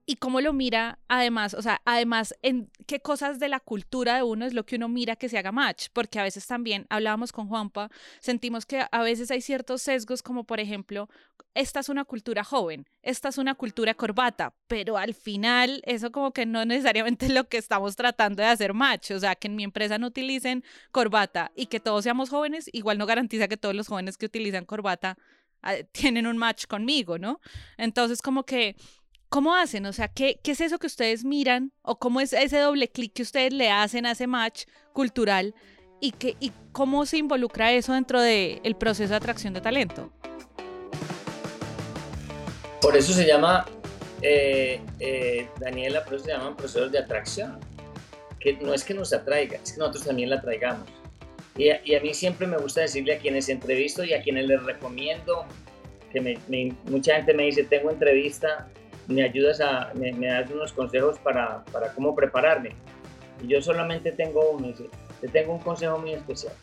y cómo lo mira además, o sea, además en qué cosas de la cultura de uno es lo que uno mira que se haga match, porque a veces también hablábamos con Juanpa, sentimos que a veces hay ciertos sesgos como por ejemplo, esta es una cultura joven, esta es una cultura corbata, pero al final eso como que no necesariamente es lo que estamos tratando de hacer match, o sea, que en mi empresa no utilicen corbata y que todos seamos jóvenes, igual no garantiza que todos los jóvenes que utilizan corbata ah, tienen un match conmigo, ¿no? Entonces como que ¿Cómo hacen? O sea, ¿qué, ¿qué, es eso que ustedes miran? ¿O cómo es ese doble clic que ustedes le hacen a ese match cultural? ¿Y, que, y cómo se involucra eso dentro del el proceso de atracción de talento? Por eso se llama, eh, eh, Daniela, por eso se llaman procesos de atracción. Que no es que nos atraiga, es que nosotros también la atraigamos. Y a, y a mí siempre me gusta decirle a quienes entrevisto y a quienes les recomiendo, que me, mucha gente me dice, tengo entrevista me ayudas a, me, das unos consejos para, para, cómo prepararme. Y yo solamente tengo uno, te tengo un consejo muy especial.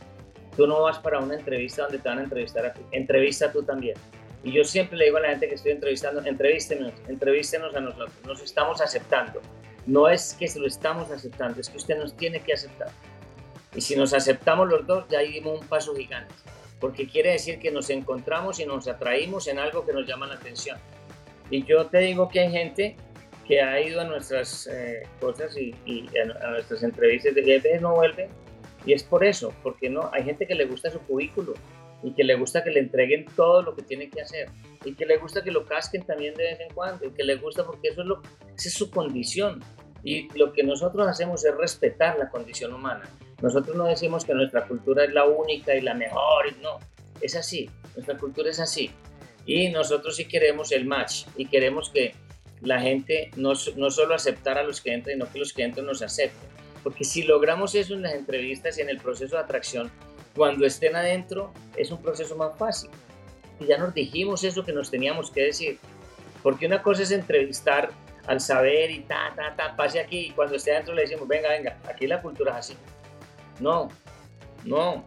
Tú no vas para una entrevista donde te van a entrevistar a ti, entrevista tú también. Y yo siempre le digo a la gente que estoy entrevistando, entrevístenos, entrevístenos a nosotros, nos estamos aceptando. No es que se lo estamos aceptando, es que usted nos tiene que aceptar. Y si nos aceptamos los dos, ya dimos un paso gigante, porque quiere decir que nos encontramos y nos atraímos en algo que nos llama la atención. Y yo te digo que hay gente que ha ido a nuestras eh, cosas y, a, nuestras entrevistas de que no vuelve. Y es por eso, porque no hay gente que le gusta su cubículo y que le gusta que le entreguen todo lo que tiene que hacer y que le gusta que lo casquen también de vez en cuando y que le gusta porque eso es lo esa es su condición. Y lo que nosotros hacemos es respetar la condición humana. Nosotros no decimos que nuestra cultura es la única y la mejor no es así nuestra cultura es así y nosotros sí queremos el match y queremos que la gente no, no solo aceptar a los clientes, sino que los clientes nos acepten. Porque si logramos eso en las entrevistas y en el proceso de atracción, cuando estén adentro es un proceso más fácil. Y ya nos dijimos eso que nos teníamos que decir. Porque una cosa es entrevistar al saber y ta, ta, ta, pase aquí y cuando esté adentro le decimos, venga, venga, aquí la cultura es así. No, no,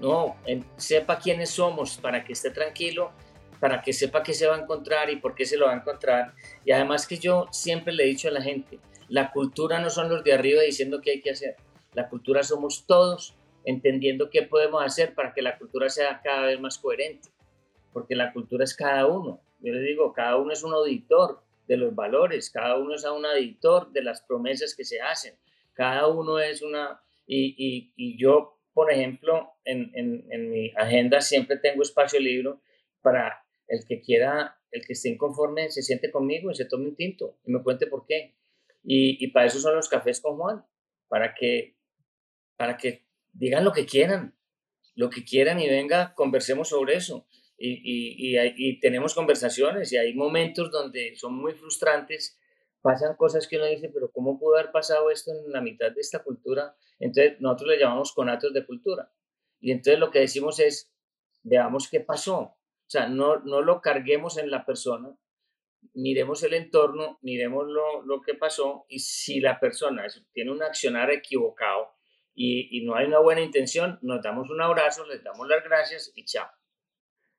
no, sepa quiénes somos para que esté tranquilo para que sepa qué se va a encontrar y por qué se lo va a encontrar. Y además que yo siempre le he dicho a la gente, la cultura no son los de arriba diciendo qué hay que hacer, la cultura somos todos entendiendo qué podemos hacer para que la cultura sea cada vez más coherente, porque la cultura es cada uno. Yo le digo, cada uno es un auditor de los valores, cada uno es un auditor de las promesas que se hacen, cada uno es una... Y, y, yo, por ejemplo, en, en, en mi agenda siempre tengo espacio libre para el que quiera, el que esté inconforme, se siente conmigo y se tome un tinto y me cuente por qué. Y, y para eso son los cafés con Juan, para que, para que digan lo que quieran, lo que quieran y venga, conversemos sobre eso. Y, y, y, tenemos conversaciones y hay momentos donde son muy frustrantes, pasan cosas que uno dice, pero ¿cómo pudo haber pasado esto en la mitad de esta cultura? Entonces nosotros le llamamos conatos de cultura. Y entonces lo que decimos es, veamos qué pasó, o sea, no, no lo carguemos en la persona, miremos el entorno, miremos lo, lo que pasó y si la persona tiene un accionar equivocado y, y, no hay una buena intención, nos damos un abrazo, les damos las gracias y chao.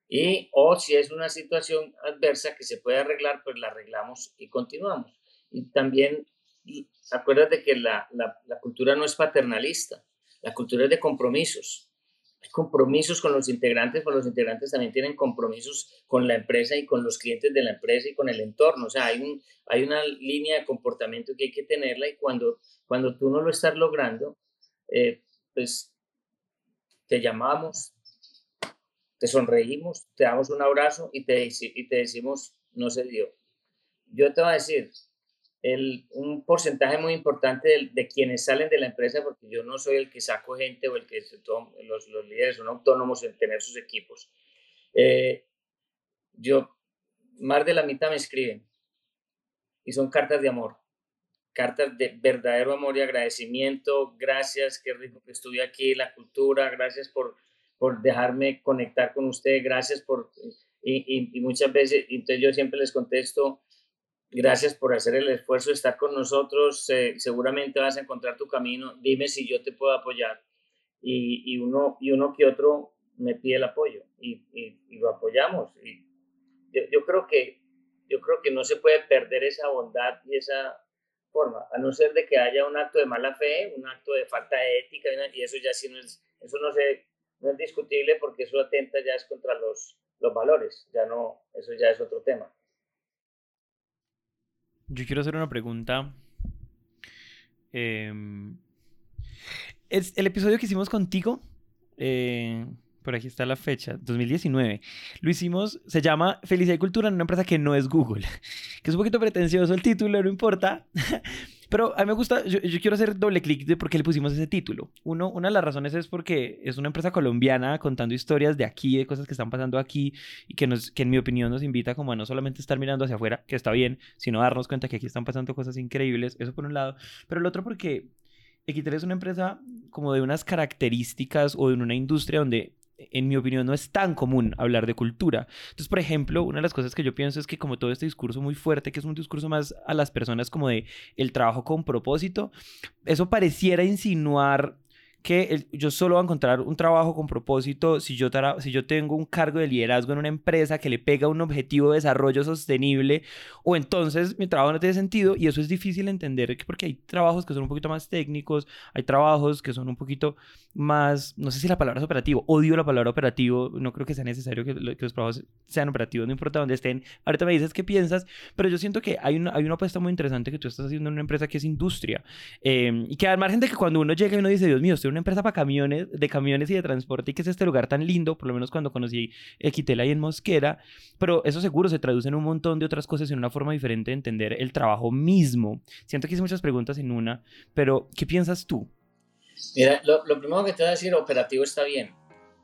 Y o si es una situación adversa que se puede arreglar, pues la arreglamos y continuamos. Y también acuérdate que la, la, la cultura no es paternalista, la cultura es de compromisos compromisos con los integrantes, pero los integrantes también tienen compromisos con la empresa y con los clientes de la empresa y con el entorno. O sea, hay, un, hay una línea de comportamiento que hay que tenerla y cuando, cuando tú no lo estás logrando, eh, pues te llamamos, te sonreímos, te damos un abrazo y te, y te decimos, no se dio. Yo te voy a decir, un porcentaje muy importante de, quienes salen de la empresa, porque yo no soy el que saco gente o el que los, los líderes son autónomos en tener sus equipos. Eh, yo, más de la mitad me escriben y son cartas de amor, cartas de verdadero amor y agradecimiento, gracias, qué rico que estuve aquí, la cultura, gracias por, por dejarme conectar con usted, gracias por, y, y, muchas veces, entonces yo siempre les contesto, gracias por hacer el esfuerzo de estar con nosotros, seguramente vas a encontrar tu camino, dime si yo te puedo apoyar. Y, uno, y uno que otro me pide el apoyo y, lo apoyamos. Yo, creo que, yo creo que no se puede perder esa bondad y esa forma, a no ser de que haya un acto de mala fe, un acto de falta de ética, y eso ya sí no es, eso no, se, no es discutible porque eso atenta ya es contra los, los valores, ya no, eso ya es otro tema. Yo quiero hacer una pregunta. Es el episodio que hicimos contigo. Eh, por aquí está la fecha, 2019. Lo hicimos, se llama Felicidad y Cultura en una empresa que no es Google. Que es un poquito pretencioso el título, no importa. Pero a mí me gusta, yo, quiero hacer doble clic de por qué le pusimos ese título. Uno, una de las razones es porque es una empresa colombiana contando historias de aquí, de cosas que están pasando aquí y que, nos, que en mi opinión nos invita como a no solamente estar mirando hacia afuera, que está bien, sino darnos cuenta que aquí están pasando cosas increíbles, eso por un lado. Pero el otro porque Equitel es una empresa como de unas características o de una industria donde en mi opinión, no es tan común hablar de cultura. Entonces, por ejemplo, una de las cosas que yo pienso es que como todo este discurso muy fuerte, que es un discurso más a las personas como de el trabajo con propósito, eso pareciera insinuar que yo solo voy a encontrar un trabajo con propósito si yo, si yo tengo un cargo de liderazgo en una empresa que le pega un objetivo de desarrollo sostenible, o entonces mi trabajo no tiene sentido y eso es difícil entender porque hay trabajos que son un poquito más técnicos, hay trabajos que son un poquito más, no sé si la palabra es operativo, odio la palabra operativo, no creo que sea necesario que, los trabajos sean operativos, no importa dónde estén. Ahorita me dices qué piensas, pero yo siento que hay una, hay una apuesta muy interesante que tú estás haciendo en una empresa que es industria eh, y que al margen de que cuando uno llega y uno dice, Dios mío, estoy una empresa para camiones, de camiones y de transporte y que es este lugar tan lindo, por lo menos cuando conocí Equitel ahí en Mosquera, pero eso seguro se traduce en un montón de otras cosas en una forma diferente de entender el trabajo mismo. Siento que hice muchas preguntas en una, pero ¿qué piensas tú? Mira, lo, primero que te voy a decir, operativo está bien.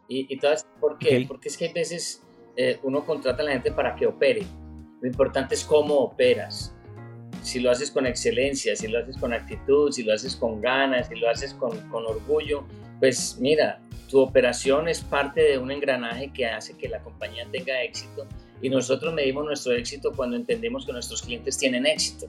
¿Y, y por qué? Porque es que a veces eh, uno contrata a la gente para que opere. Lo importante es cómo operas si lo haces con excelencia, si lo haces con actitud, si lo haces con ganas, si lo haces con, orgullo, pues mira, tu operación es parte de un engranaje que hace que la compañía tenga éxito. Y nosotros medimos nuestro éxito cuando entendemos que nuestros clientes tienen éxito,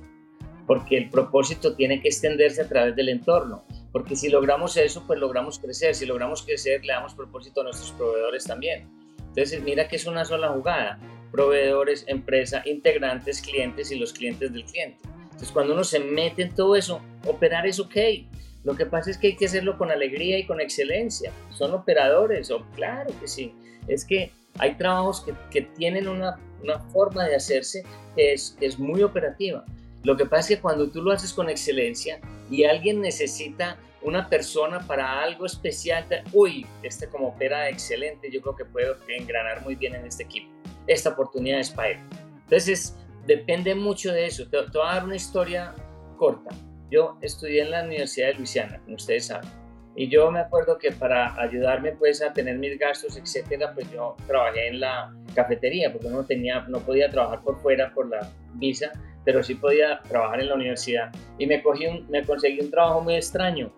porque el propósito tiene que extenderse a través del entorno, porque si logramos eso, pues logramos crecer, si logramos crecer, le damos propósito a nuestros proveedores también. Entonces, mira que es una sola jugada proveedores, empresa, integrantes, clientes y los clientes del cliente. Entonces, cuando uno se mete en todo eso, operar es ok. Lo que pasa es que hay que hacerlo con alegría y con excelencia. Son operadores, o claro que sí. Es que hay trabajos que, que tienen una, una, forma de hacerse que es, que es muy operativa. Lo que pasa es que cuando tú lo haces con excelencia y alguien necesita una persona para algo especial, uy, este como opera excelente, yo creo que puede engranar muy bien en este equipo esta oportunidad es para él. Entonces, depende mucho de eso. Te, voy a dar una historia corta. Yo estudié en la Universidad de Luisiana, como ustedes saben, y yo me acuerdo que para ayudarme pues a tener mis gastos, etcétera, pues yo trabajé en la cafetería, porque no, tenía, no podía trabajar por fuera por la visa, pero sí podía trabajar en la universidad. Y me, cogí me conseguí un trabajo muy extraño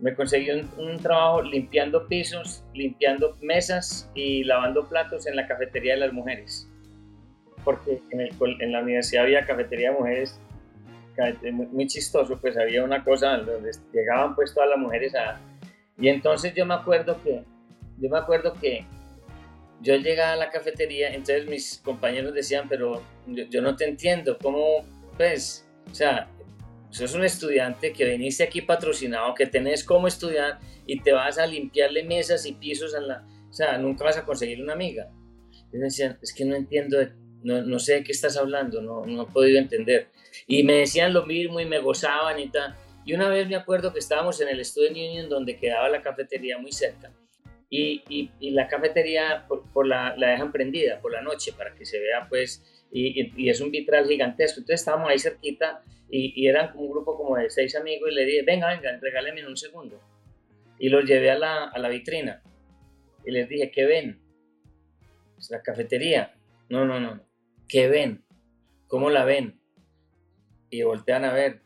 me conseguí un, trabajo limpiando pisos, limpiando mesas y lavando platos en la cafetería de las mujeres. Porque en, la universidad había cafetería de mujeres muy, chistoso, pues había una cosa donde llegaban pues todas las mujeres a... Y entonces yo me acuerdo que, yo me acuerdo que yo llegaba a la cafetería, entonces mis compañeros decían, pero yo, yo no te entiendo, ¿cómo, pues, o sea, es un estudiante que viniste aquí patrocinado, que tenés como estudiar y te vas a limpiarle mesas y pisos a la... O sea, nunca vas a conseguir una amiga. Me decían, es que no entiendo, no, no, sé de qué estás hablando, no, no he podido entender. Y me decían lo mismo y me gozaban y tal. Y una vez me acuerdo que estábamos en el Student Union donde quedaba la cafetería muy cerca. Y, y, y la cafetería por, por la, la, dejan prendida por la noche para que se vea pues, y, y, es un vitral gigantesco. Entonces estábamos ahí cerquita y, eran un grupo como de seis amigos y le dije, venga, venga, regáleme un segundo. Y los llevé a la, a la vitrina y les dije, ¿qué ven? Es la cafetería. no, no, no. ¿Qué ven? ¿Cómo la ven? Y voltean a ver.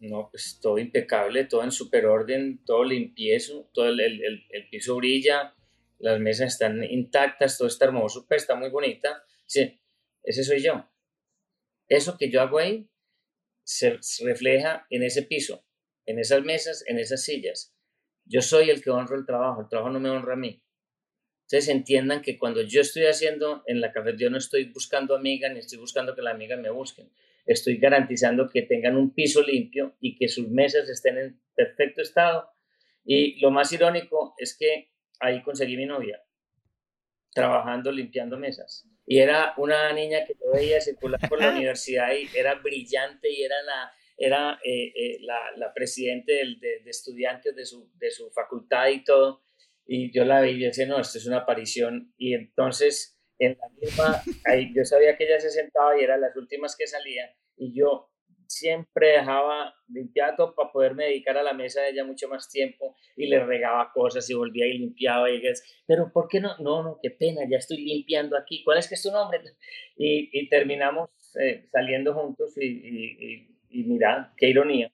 No, pues todo impecable, todo en super orden, todo limpiezo, todo el, el, piso brilla, las mesas están intactas, todo está hermoso, pues está muy bonita. Sí, ese soy yo. Eso que yo hago ahí se refleja en ese piso, en esas mesas, en esas sillas. Yo soy el que honro el trabajo, el trabajo no me honra a mí. Entonces entiendan que cuando yo estoy haciendo en la cafetería, yo no estoy buscando amigas ni estoy buscando que las amigas me busquen. Estoy garantizando que tengan un piso limpio y que sus mesas estén en perfecto estado. Y lo más irónico es que ahí conseguí mi novia, trabajando, limpiando mesas. Y era una niña que yo veía circular por la universidad y era brillante y era la, era, eh, eh, la, la presidente de, de, estudiantes de su, de su facultad y todo. Y yo la veía y decía, no, esto es una aparición. Y entonces, en la misma, ahí, yo sabía que ella se sentaba y era las últimas que salía. Y yo siempre dejaba limpiado para poderme dedicar a la mesa de ella mucho más tiempo y le regaba cosas y volvía y limpiaba y decía, pero ¿por qué no? No, no, qué pena, ya estoy limpiando aquí, ¿cuál es que es tu nombre? Y, y terminamos eh, saliendo juntos y, y, mira, qué ironía.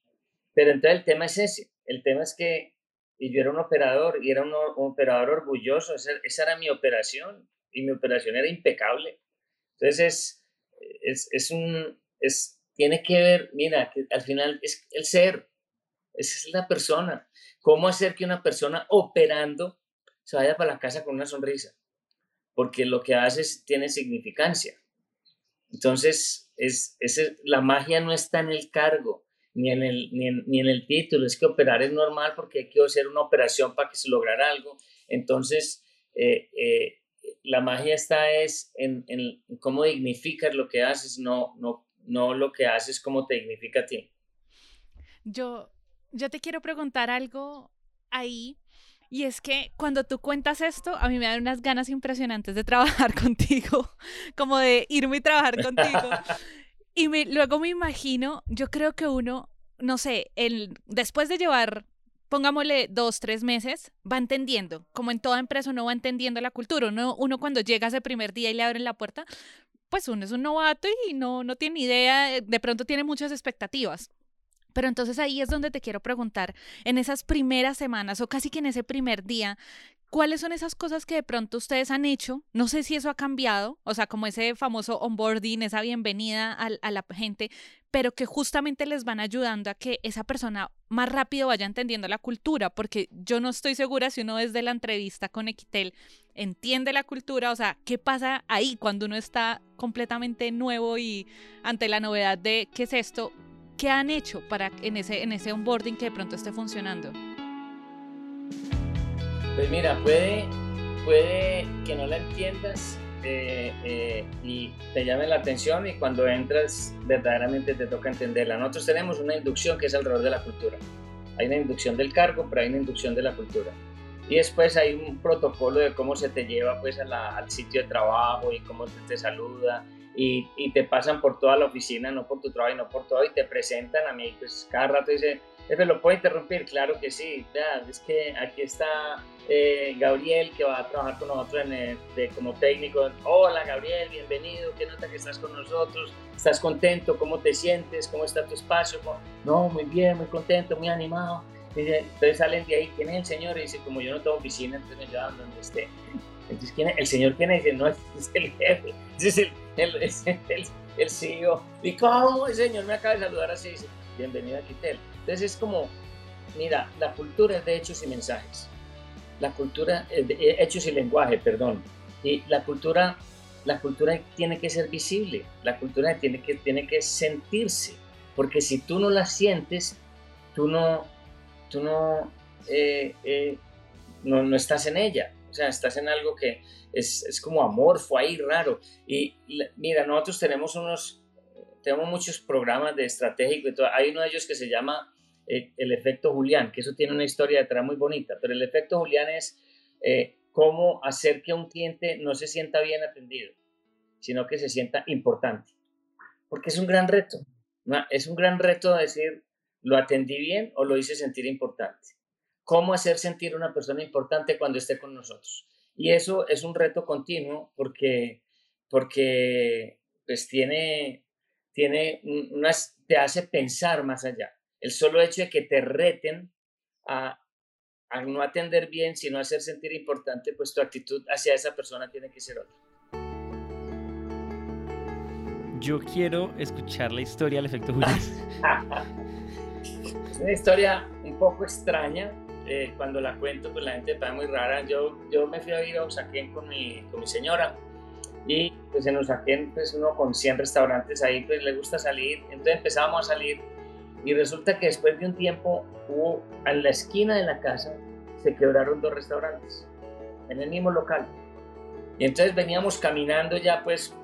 Pero entonces el tema es ese, el tema es que yo era un operador y era un, operador orgulloso, esa, esa, era mi operación y mi operación era impecable. Entonces es, es, es un, es, tiene que ver, mira, que al final es el ser, es la persona. ¿Cómo hacer que una persona operando se vaya para la casa con una sonrisa? Porque lo que haces tiene significancia. Entonces, es, es, la magia no está en el cargo, ni en el, ni, en, el título, es que operar es normal porque hay que hacer una operación para que se lograra algo. Entonces, eh, eh, la magia está es en, en, cómo dignificas lo que haces, no, no, no lo que haces como te dignifica a ti. Yo, yo te quiero preguntar algo ahí. Y es que cuando tú cuentas esto, a mí me dan unas ganas impresionantes de trabajar contigo, como de irme y trabajar contigo. y luego me imagino, yo creo que uno, no sé, el, después de llevar, pongámosle dos, tres meses, va entendiendo, como en toda empresa uno va entendiendo la cultura. Uno, uno cuando llega ese primer día y le abren la puerta, pues uno es un novato y no, no tiene idea, de pronto tiene muchas expectativas. Pero entonces ahí es donde te quiero preguntar, en esas primeras semanas o casi que en ese primer día, ¿cuáles son esas cosas que de pronto ustedes han hecho? No sé si eso ha cambiado, o sea, como ese famoso onboarding, esa bienvenida a, a la gente, pero que justamente les van ayudando a que esa persona más rápido vaya entendiendo la cultura, porque yo no estoy segura si uno desde la entrevista con Equitel entiende la cultura, o sea, ¿qué pasa ahí cuando uno está completamente nuevo y ante la novedad de qué es esto? ¿Qué han hecho para en ese, en ese onboarding que de pronto esté funcionando? Pues mira, puede, puede que no la entiendas eh, eh, y te llame la atención y cuando entras verdaderamente te toca entenderla. Nosotros tenemos una inducción que es alrededor de la cultura. Hay una inducción del cargo, pero hay una inducción de la cultura. Y después hay un protocolo de cómo se te lleva pues al sitio de trabajo y cómo te, te saluda y, te pasan por toda la oficina, no por tu trabajo y no por todo y te presentan a mí, pues cada rato dice, Jefe, ¿lo puedo interrumpir? Claro que sí, es que aquí está eh, Gabriel que va a trabajar con nosotros en de, como técnico. Hola Gabriel, bienvenido, qué nota que estás con nosotros, estás contento, cómo te sientes, cómo está tu espacio. No, muy bien, muy contento, muy animado. Entonces salen de ahí, ¿quién es el señor? Y dice, como yo no tengo oficina, entonces me llevan donde esté. Entonces, ¿quién es? el señor quién es? Dice, no, es el jefe, es el, el, el, el, CEO. ¿Y cómo el señor me acaba de saludar así? Dice, bienvenido a Quitel. Entonces es como, mira, la cultura es de hechos y mensajes. La cultura es de eh, hechos y lenguaje, perdón. Y la cultura, la cultura tiene que ser visible, la cultura tiene que, tiene que sentirse, porque si tú no la sientes, tú no, tú no, eh, eh, no, no, estás en ella. O sea, estás en algo que es, es como amorfo ahí, raro. Y mira, nosotros tenemos unos, tenemos muchos programas de estratégico y todo. Hay uno de ellos que se llama eh, el efecto Julián, que eso tiene una historia detrás muy bonita, pero el efecto Julián es eh, cómo hacer que un cliente no se sienta bien atendido, sino que se sienta importante. Porque es un gran reto. Es un gran reto decir, ¿lo atendí bien o lo hice sentir importante? ¿Cómo hacer sentir una persona importante cuando esté con nosotros? Y eso es un reto continuo porque porque pues tiene, tiene unas, te hace pensar más allá. El solo hecho de que te reten a, a no atender bien, sino hacer sentir importante, pues tu actitud hacia esa persona tiene que ser otra. Yo quiero escuchar la historia del efecto Julián. una historia un poco extraña. Eh, cuando la cuento, pues la gente está muy rara. Yo, yo me fui a ir a Usaquén con mi, con mi señora y pues en Usaquén, pues uno con 100 restaurantes ahí, pues le gusta salir. Entonces empezamos a salir y resulta que después de un tiempo hubo en la esquina de la casa se quebraron dos restaurantes en el mismo local. Y entonces veníamos caminando ya pues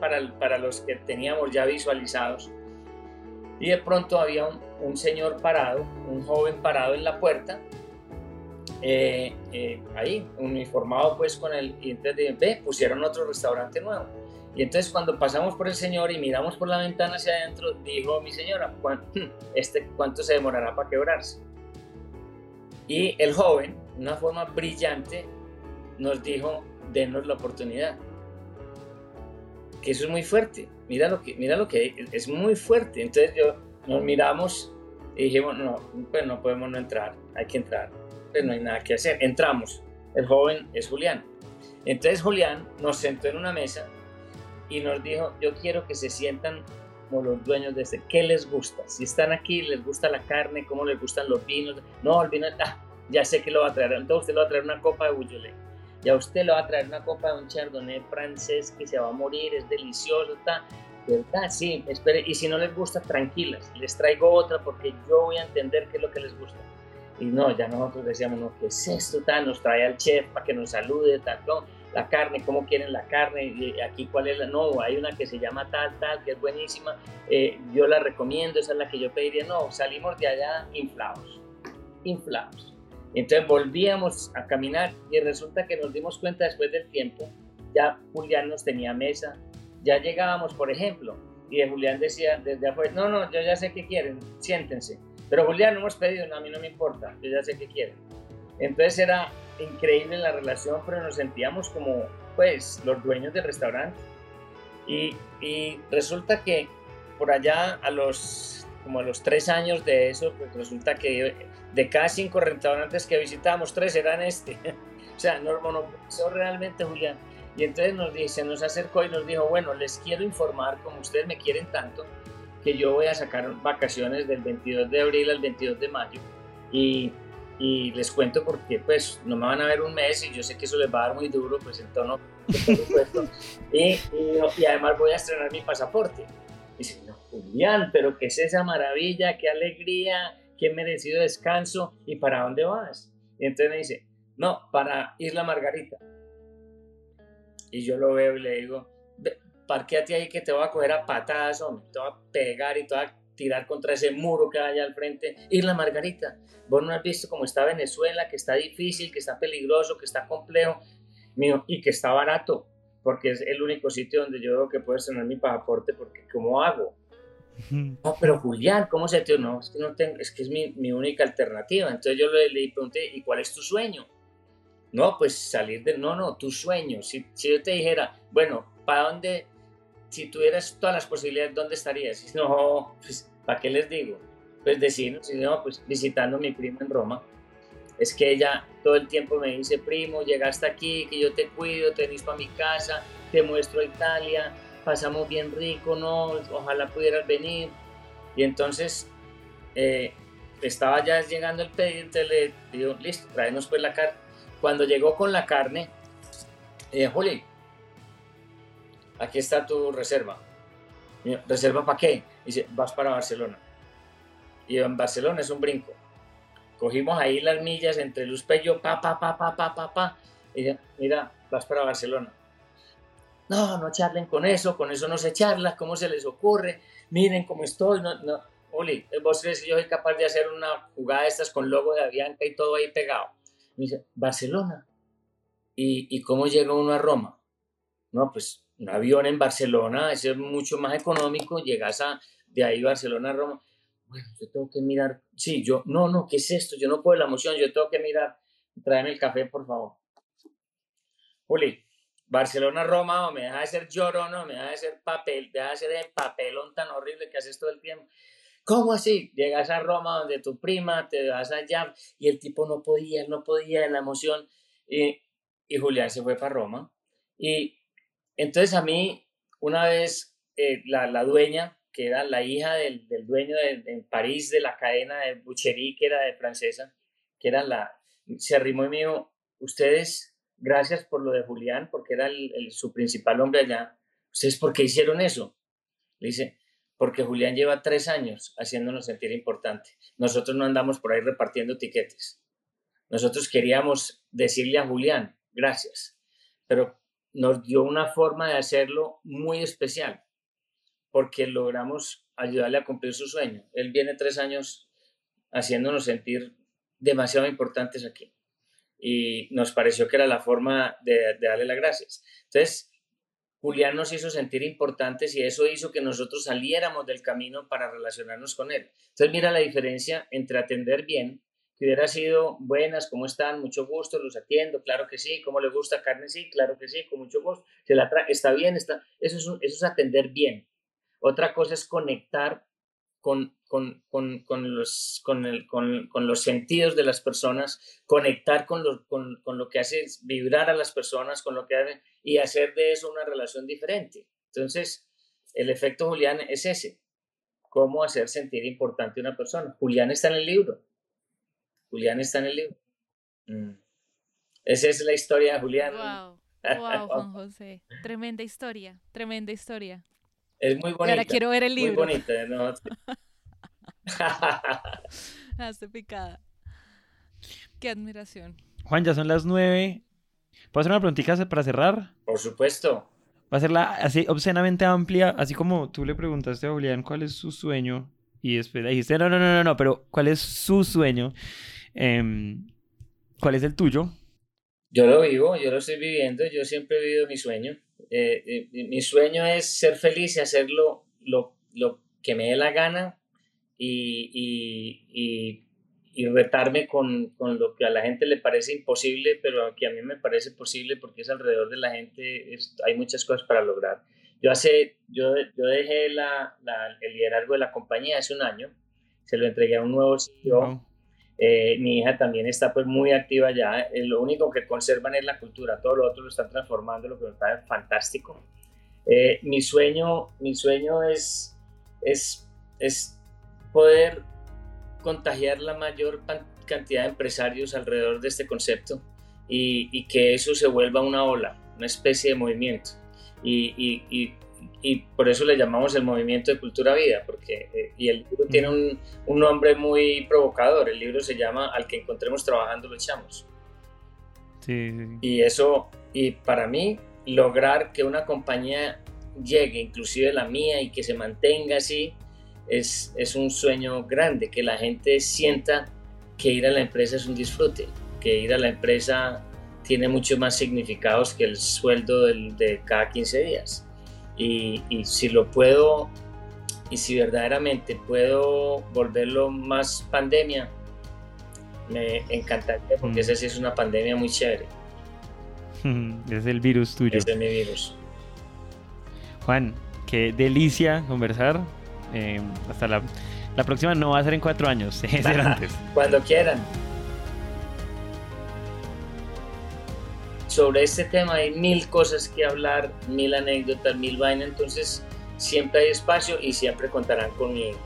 para, para los que teníamos ya visualizados. Y de pronto había un, señor parado, un joven parado en la puerta, eh, eh, ahí, uniformado pues con el, y entonces ve, pusieron otro restaurante nuevo. Y entonces cuando pasamos por el señor y miramos por la ventana hacia adentro, dijo mi señora, este, ¿cuánto se demorará para quebrarse? Y el joven, de una forma brillante, nos dijo, denos la oportunidad que eso es muy fuerte. Mira lo que, mira lo que es muy fuerte. Entonces yo nos miramos y dijimos, no, pues no podemos no entrar, hay que entrar, pues no hay nada que hacer. Entramos. El joven es Julián. Entonces Julián nos sentó en una mesa y nos dijo, yo quiero que se sientan como los dueños de este, ¿qué les gusta? Si están aquí, ¿les gusta la carne? ¿Cómo les gustan los vinos? No, el vino, ah, ya sé que lo va a traer. Entonces usted lo va a traer una copa de Beaujolais y a usted le va a traer una copa de un chardonnay francés que se va a morir, es delicioso, está, ¿verdad? Sí, espere, y si no les gusta, tranquilas, les traigo otra porque yo voy a entender qué es lo que les gusta. Y no, ya nosotros decíamos, no, ¿qué es esto? Tal? Nos trae al chef para que nos salude, tal, no, la carne, ¿cómo quieren la carne? Y aquí, ¿cuál es la? No, hay una que se llama tal, tal, que es buenísima, eh, yo la recomiendo, esa es la que yo pediría. No, salimos de allá inflados, inflados. Entonces volvíamos a caminar y resulta que nos dimos cuenta después del tiempo, ya Julián nos tenía mesa, ya llegábamos, por ejemplo, y Julián decía desde afuera, no, no, yo ya sé qué quieren, siéntense. Pero Julián, no hemos pedido, no, a mí no me importa, yo ya sé qué quieren. Entonces era increíble la relación, pero nos sentíamos como, pues, los dueños del restaurante. Y, y resulta que por allá a los, como a los tres años de eso, pues resulta que de cada cinco restaurantes que visitamos, tres eran este. o sea, nos monopolizó realmente Julián. Y entonces nos dice, nos acercó y nos dijo, bueno, les quiero informar, como ustedes me quieren tanto, que yo voy a sacar vacaciones del 22 de abril al 22 de mayo. Y, y les cuento porque pues no me van a ver un mes y yo sé que eso les va a dar muy duro, pues en tono, y, y, y, además voy a estrenar mi pasaporte. Y dice, no, Julián, pero ¿qué es esa maravilla? ¿Qué alegría? Qué merecido descanso y para dónde vas. Y entonces me dice, no, para Isla Margarita. Y yo lo veo y le digo, parquéate ahí que te voy a coger a patadas, hombre, te voy a pegar y te voy a tirar contra ese muro que hay al frente. Isla Margarita, vos no has visto cómo está Venezuela, que está difícil, que está peligroso, que está complejo, mío, y que está barato, porque es el único sitio donde yo veo que puedo tener mi pasaporte, porque ¿cómo hago? No, pero Julián, ¿cómo se te.? No, es que, no tengo, es, que es mi, mi única alternativa. Entonces yo le, le, pregunté, ¿y cuál es tu sueño? No, pues salir de. No, no, tu sueño. Si, si yo te dijera, bueno, ¿para dónde? Si tuvieras todas las posibilidades, ¿dónde estarías? No, pues, ¿para qué les digo? Pues decir, no, pues visitando a mi prima en Roma. Es que ella todo el tiempo me dice, primo, llegaste aquí, que yo te cuido, te para mi casa, te muestro Italia, pasamos bien rico, ¿no? Ojalá pudieras venir. Y entonces eh, estaba ya llegando el pedido, le digo, listo, tráenos pues la carne. Cuando llegó con la carne, eh, Juli, aquí está tu reserva. ¿Reserva para qué? Dice, vas para Barcelona. Y en Barcelona es un brinco. Cogimos ahí las millas entre Luz Pello, pa, pa, pa, pa, pa, pa, pa. Y dice, mira, vas para Barcelona no, no charlen con eso, con eso no se charla, ¿cómo se les ocurre? Miren cómo estoy, no, no. Oli, vos crees que yo soy capaz de hacer una jugada de estas con logo de Avianca y todo ahí pegado. Me dice, Barcelona. ¿Y, ¿Y cómo llega uno a Roma? No, pues un avión en Barcelona, es mucho más económico, llegas a, de ahí Barcelona a Roma. Bueno, yo tengo que mirar, sí, yo, no, no, ¿qué es esto? Yo no puedo la emoción, yo tengo que mirar, tráeme el café, por favor. Juli, Barcelona-Roma, o me deja de ser llorón, o me deja de ser papel, deja de ser el papelón tan horrible que haces todo el tiempo. ¿Cómo así? Llegas a Roma donde tu prima, te vas allá y el tipo no podía, no podía en la emoción. Y, y Julián se fue para Roma. Y entonces a mí, una vez, eh, la, la, dueña, que era la hija del, del dueño de, en París de la cadena de Boucherie, que era de francesa, que era la, se arrimó y me dijo, ustedes, gracias por lo de Julián, porque era su principal hombre allá, ¿ustedes por qué hicieron eso? Le dice, porque Julián lleva tres años haciéndonos sentir importante. Nosotros no andamos por ahí repartiendo tiquetes. Nosotros queríamos decirle a Julián, gracias, pero nos dio una forma de hacerlo muy especial, porque logramos ayudarle a cumplir su sueño. Él viene tres años haciéndonos sentir demasiado importantes aquí. Y nos pareció que era la forma de, de darle las gracias. Entonces, Julián nos hizo sentir importantes y eso hizo que nosotros saliéramos del camino para relacionarnos con él. Entonces mira la diferencia entre atender bien, que hubiera sido buenas, ¿cómo están? Mucho gusto, los atiendo, claro que sí, ¿cómo le gusta carne? Sí, claro que sí, con mucho gusto. Se la está bien, está, eso es, eso es atender bien. Otra cosa es conectar con, con, con, con los, el, con, los sentidos de las personas, conectar con lo, con, lo que hace vibrar a las personas, con lo que hace, y hacer de eso una relación diferente. Entonces, el efecto Julián es ese, cómo hacer sentir importante a una persona. Julián está en el libro. Julián está en el libro. Mm. Esa es la historia de Julián. Wow, wow, Juan José. Tremenda historia, tremenda historia. Es muy bonita. ahora quiero ver el libro. Muy bonita, ¿no? Hazte picada. Qué admiración. Juan, ya son las nueve. ¿Puedo hacer una preguntita para cerrar? Por supuesto. Va a ser la así obscenamente amplia, así como tú le preguntaste a Julián cuál es su sueño y después le dijiste, no, no, no, no, no, pero ¿cuál es su sueño? Em, ¿Cuál es el tuyo? Yo lo vivo, yo lo estoy viviendo, yo siempre he vivido mi sueño. Eh, eh, mi sueño es ser feliz y hacerlo lo, lo que me dé la gana y, y, y, retarme con, con, lo que a la gente le parece imposible, pero que a mí me parece posible porque es alrededor de la gente, hay muchas cosas para lograr. Yo, hace, yo, yo dejé la, la, el liderazgo de la compañía hace un año, se lo entregué a un nuevo CEO. Eh, mi hija también está pues muy activa ya. Eh, lo único que conservan es la cultura, todo lo otro lo están transformando, lo que me parece fantástico. Eh, mi sueño, mi sueño es, es, es poder contagiar la mayor cantidad de empresarios alrededor de este concepto y, y que eso se vuelva una ola, una especie de movimiento. Y, y, y por eso le llamamos el movimiento de cultura vida, porque eh, y el libro tiene un, un, nombre muy provocador, el libro se llama Al que encontremos trabajando lo echamos. Sí, Y eso, y para mí, lograr que una compañía llegue, inclusive la mía, y que se mantenga así, es, es un sueño grande, que la gente sienta que ir a la empresa es un disfrute, que ir a la empresa tiene mucho más significados que el sueldo del, de cada 15 días. Y, si lo puedo, y si verdaderamente puedo volverlo más pandemia, me encantaría porque mm. esa sí es una pandemia muy chévere. Es el virus tuyo. Es mi virus. Juan, qué delicia conversar. Eh, hasta la, la, próxima no va a ser en cuatro años, antes. Cuando quieran. sobre este tema hay mil cosas que hablar, mil anécdotas, mil vainas, entonces siempre hay espacio y siempre contarán conmigo.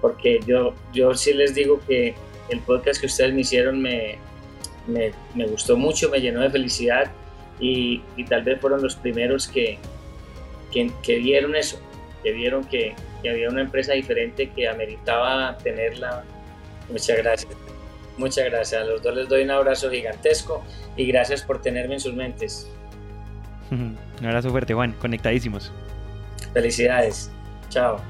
Porque yo, yo sí les digo que el podcast que ustedes me hicieron me, me, me gustó mucho, me llenó de felicidad y, y tal vez fueron los primeros que, que, que vieron eso, que vieron que, que había una empresa diferente que ameritaba tenerla. Muchas gracias. Muchas gracias. A los dos les doy un abrazo gigantesco y gracias por tenerme en sus mentes. Un abrazo fuerte, Juan. Conectadísimos. Felicidades. Chao.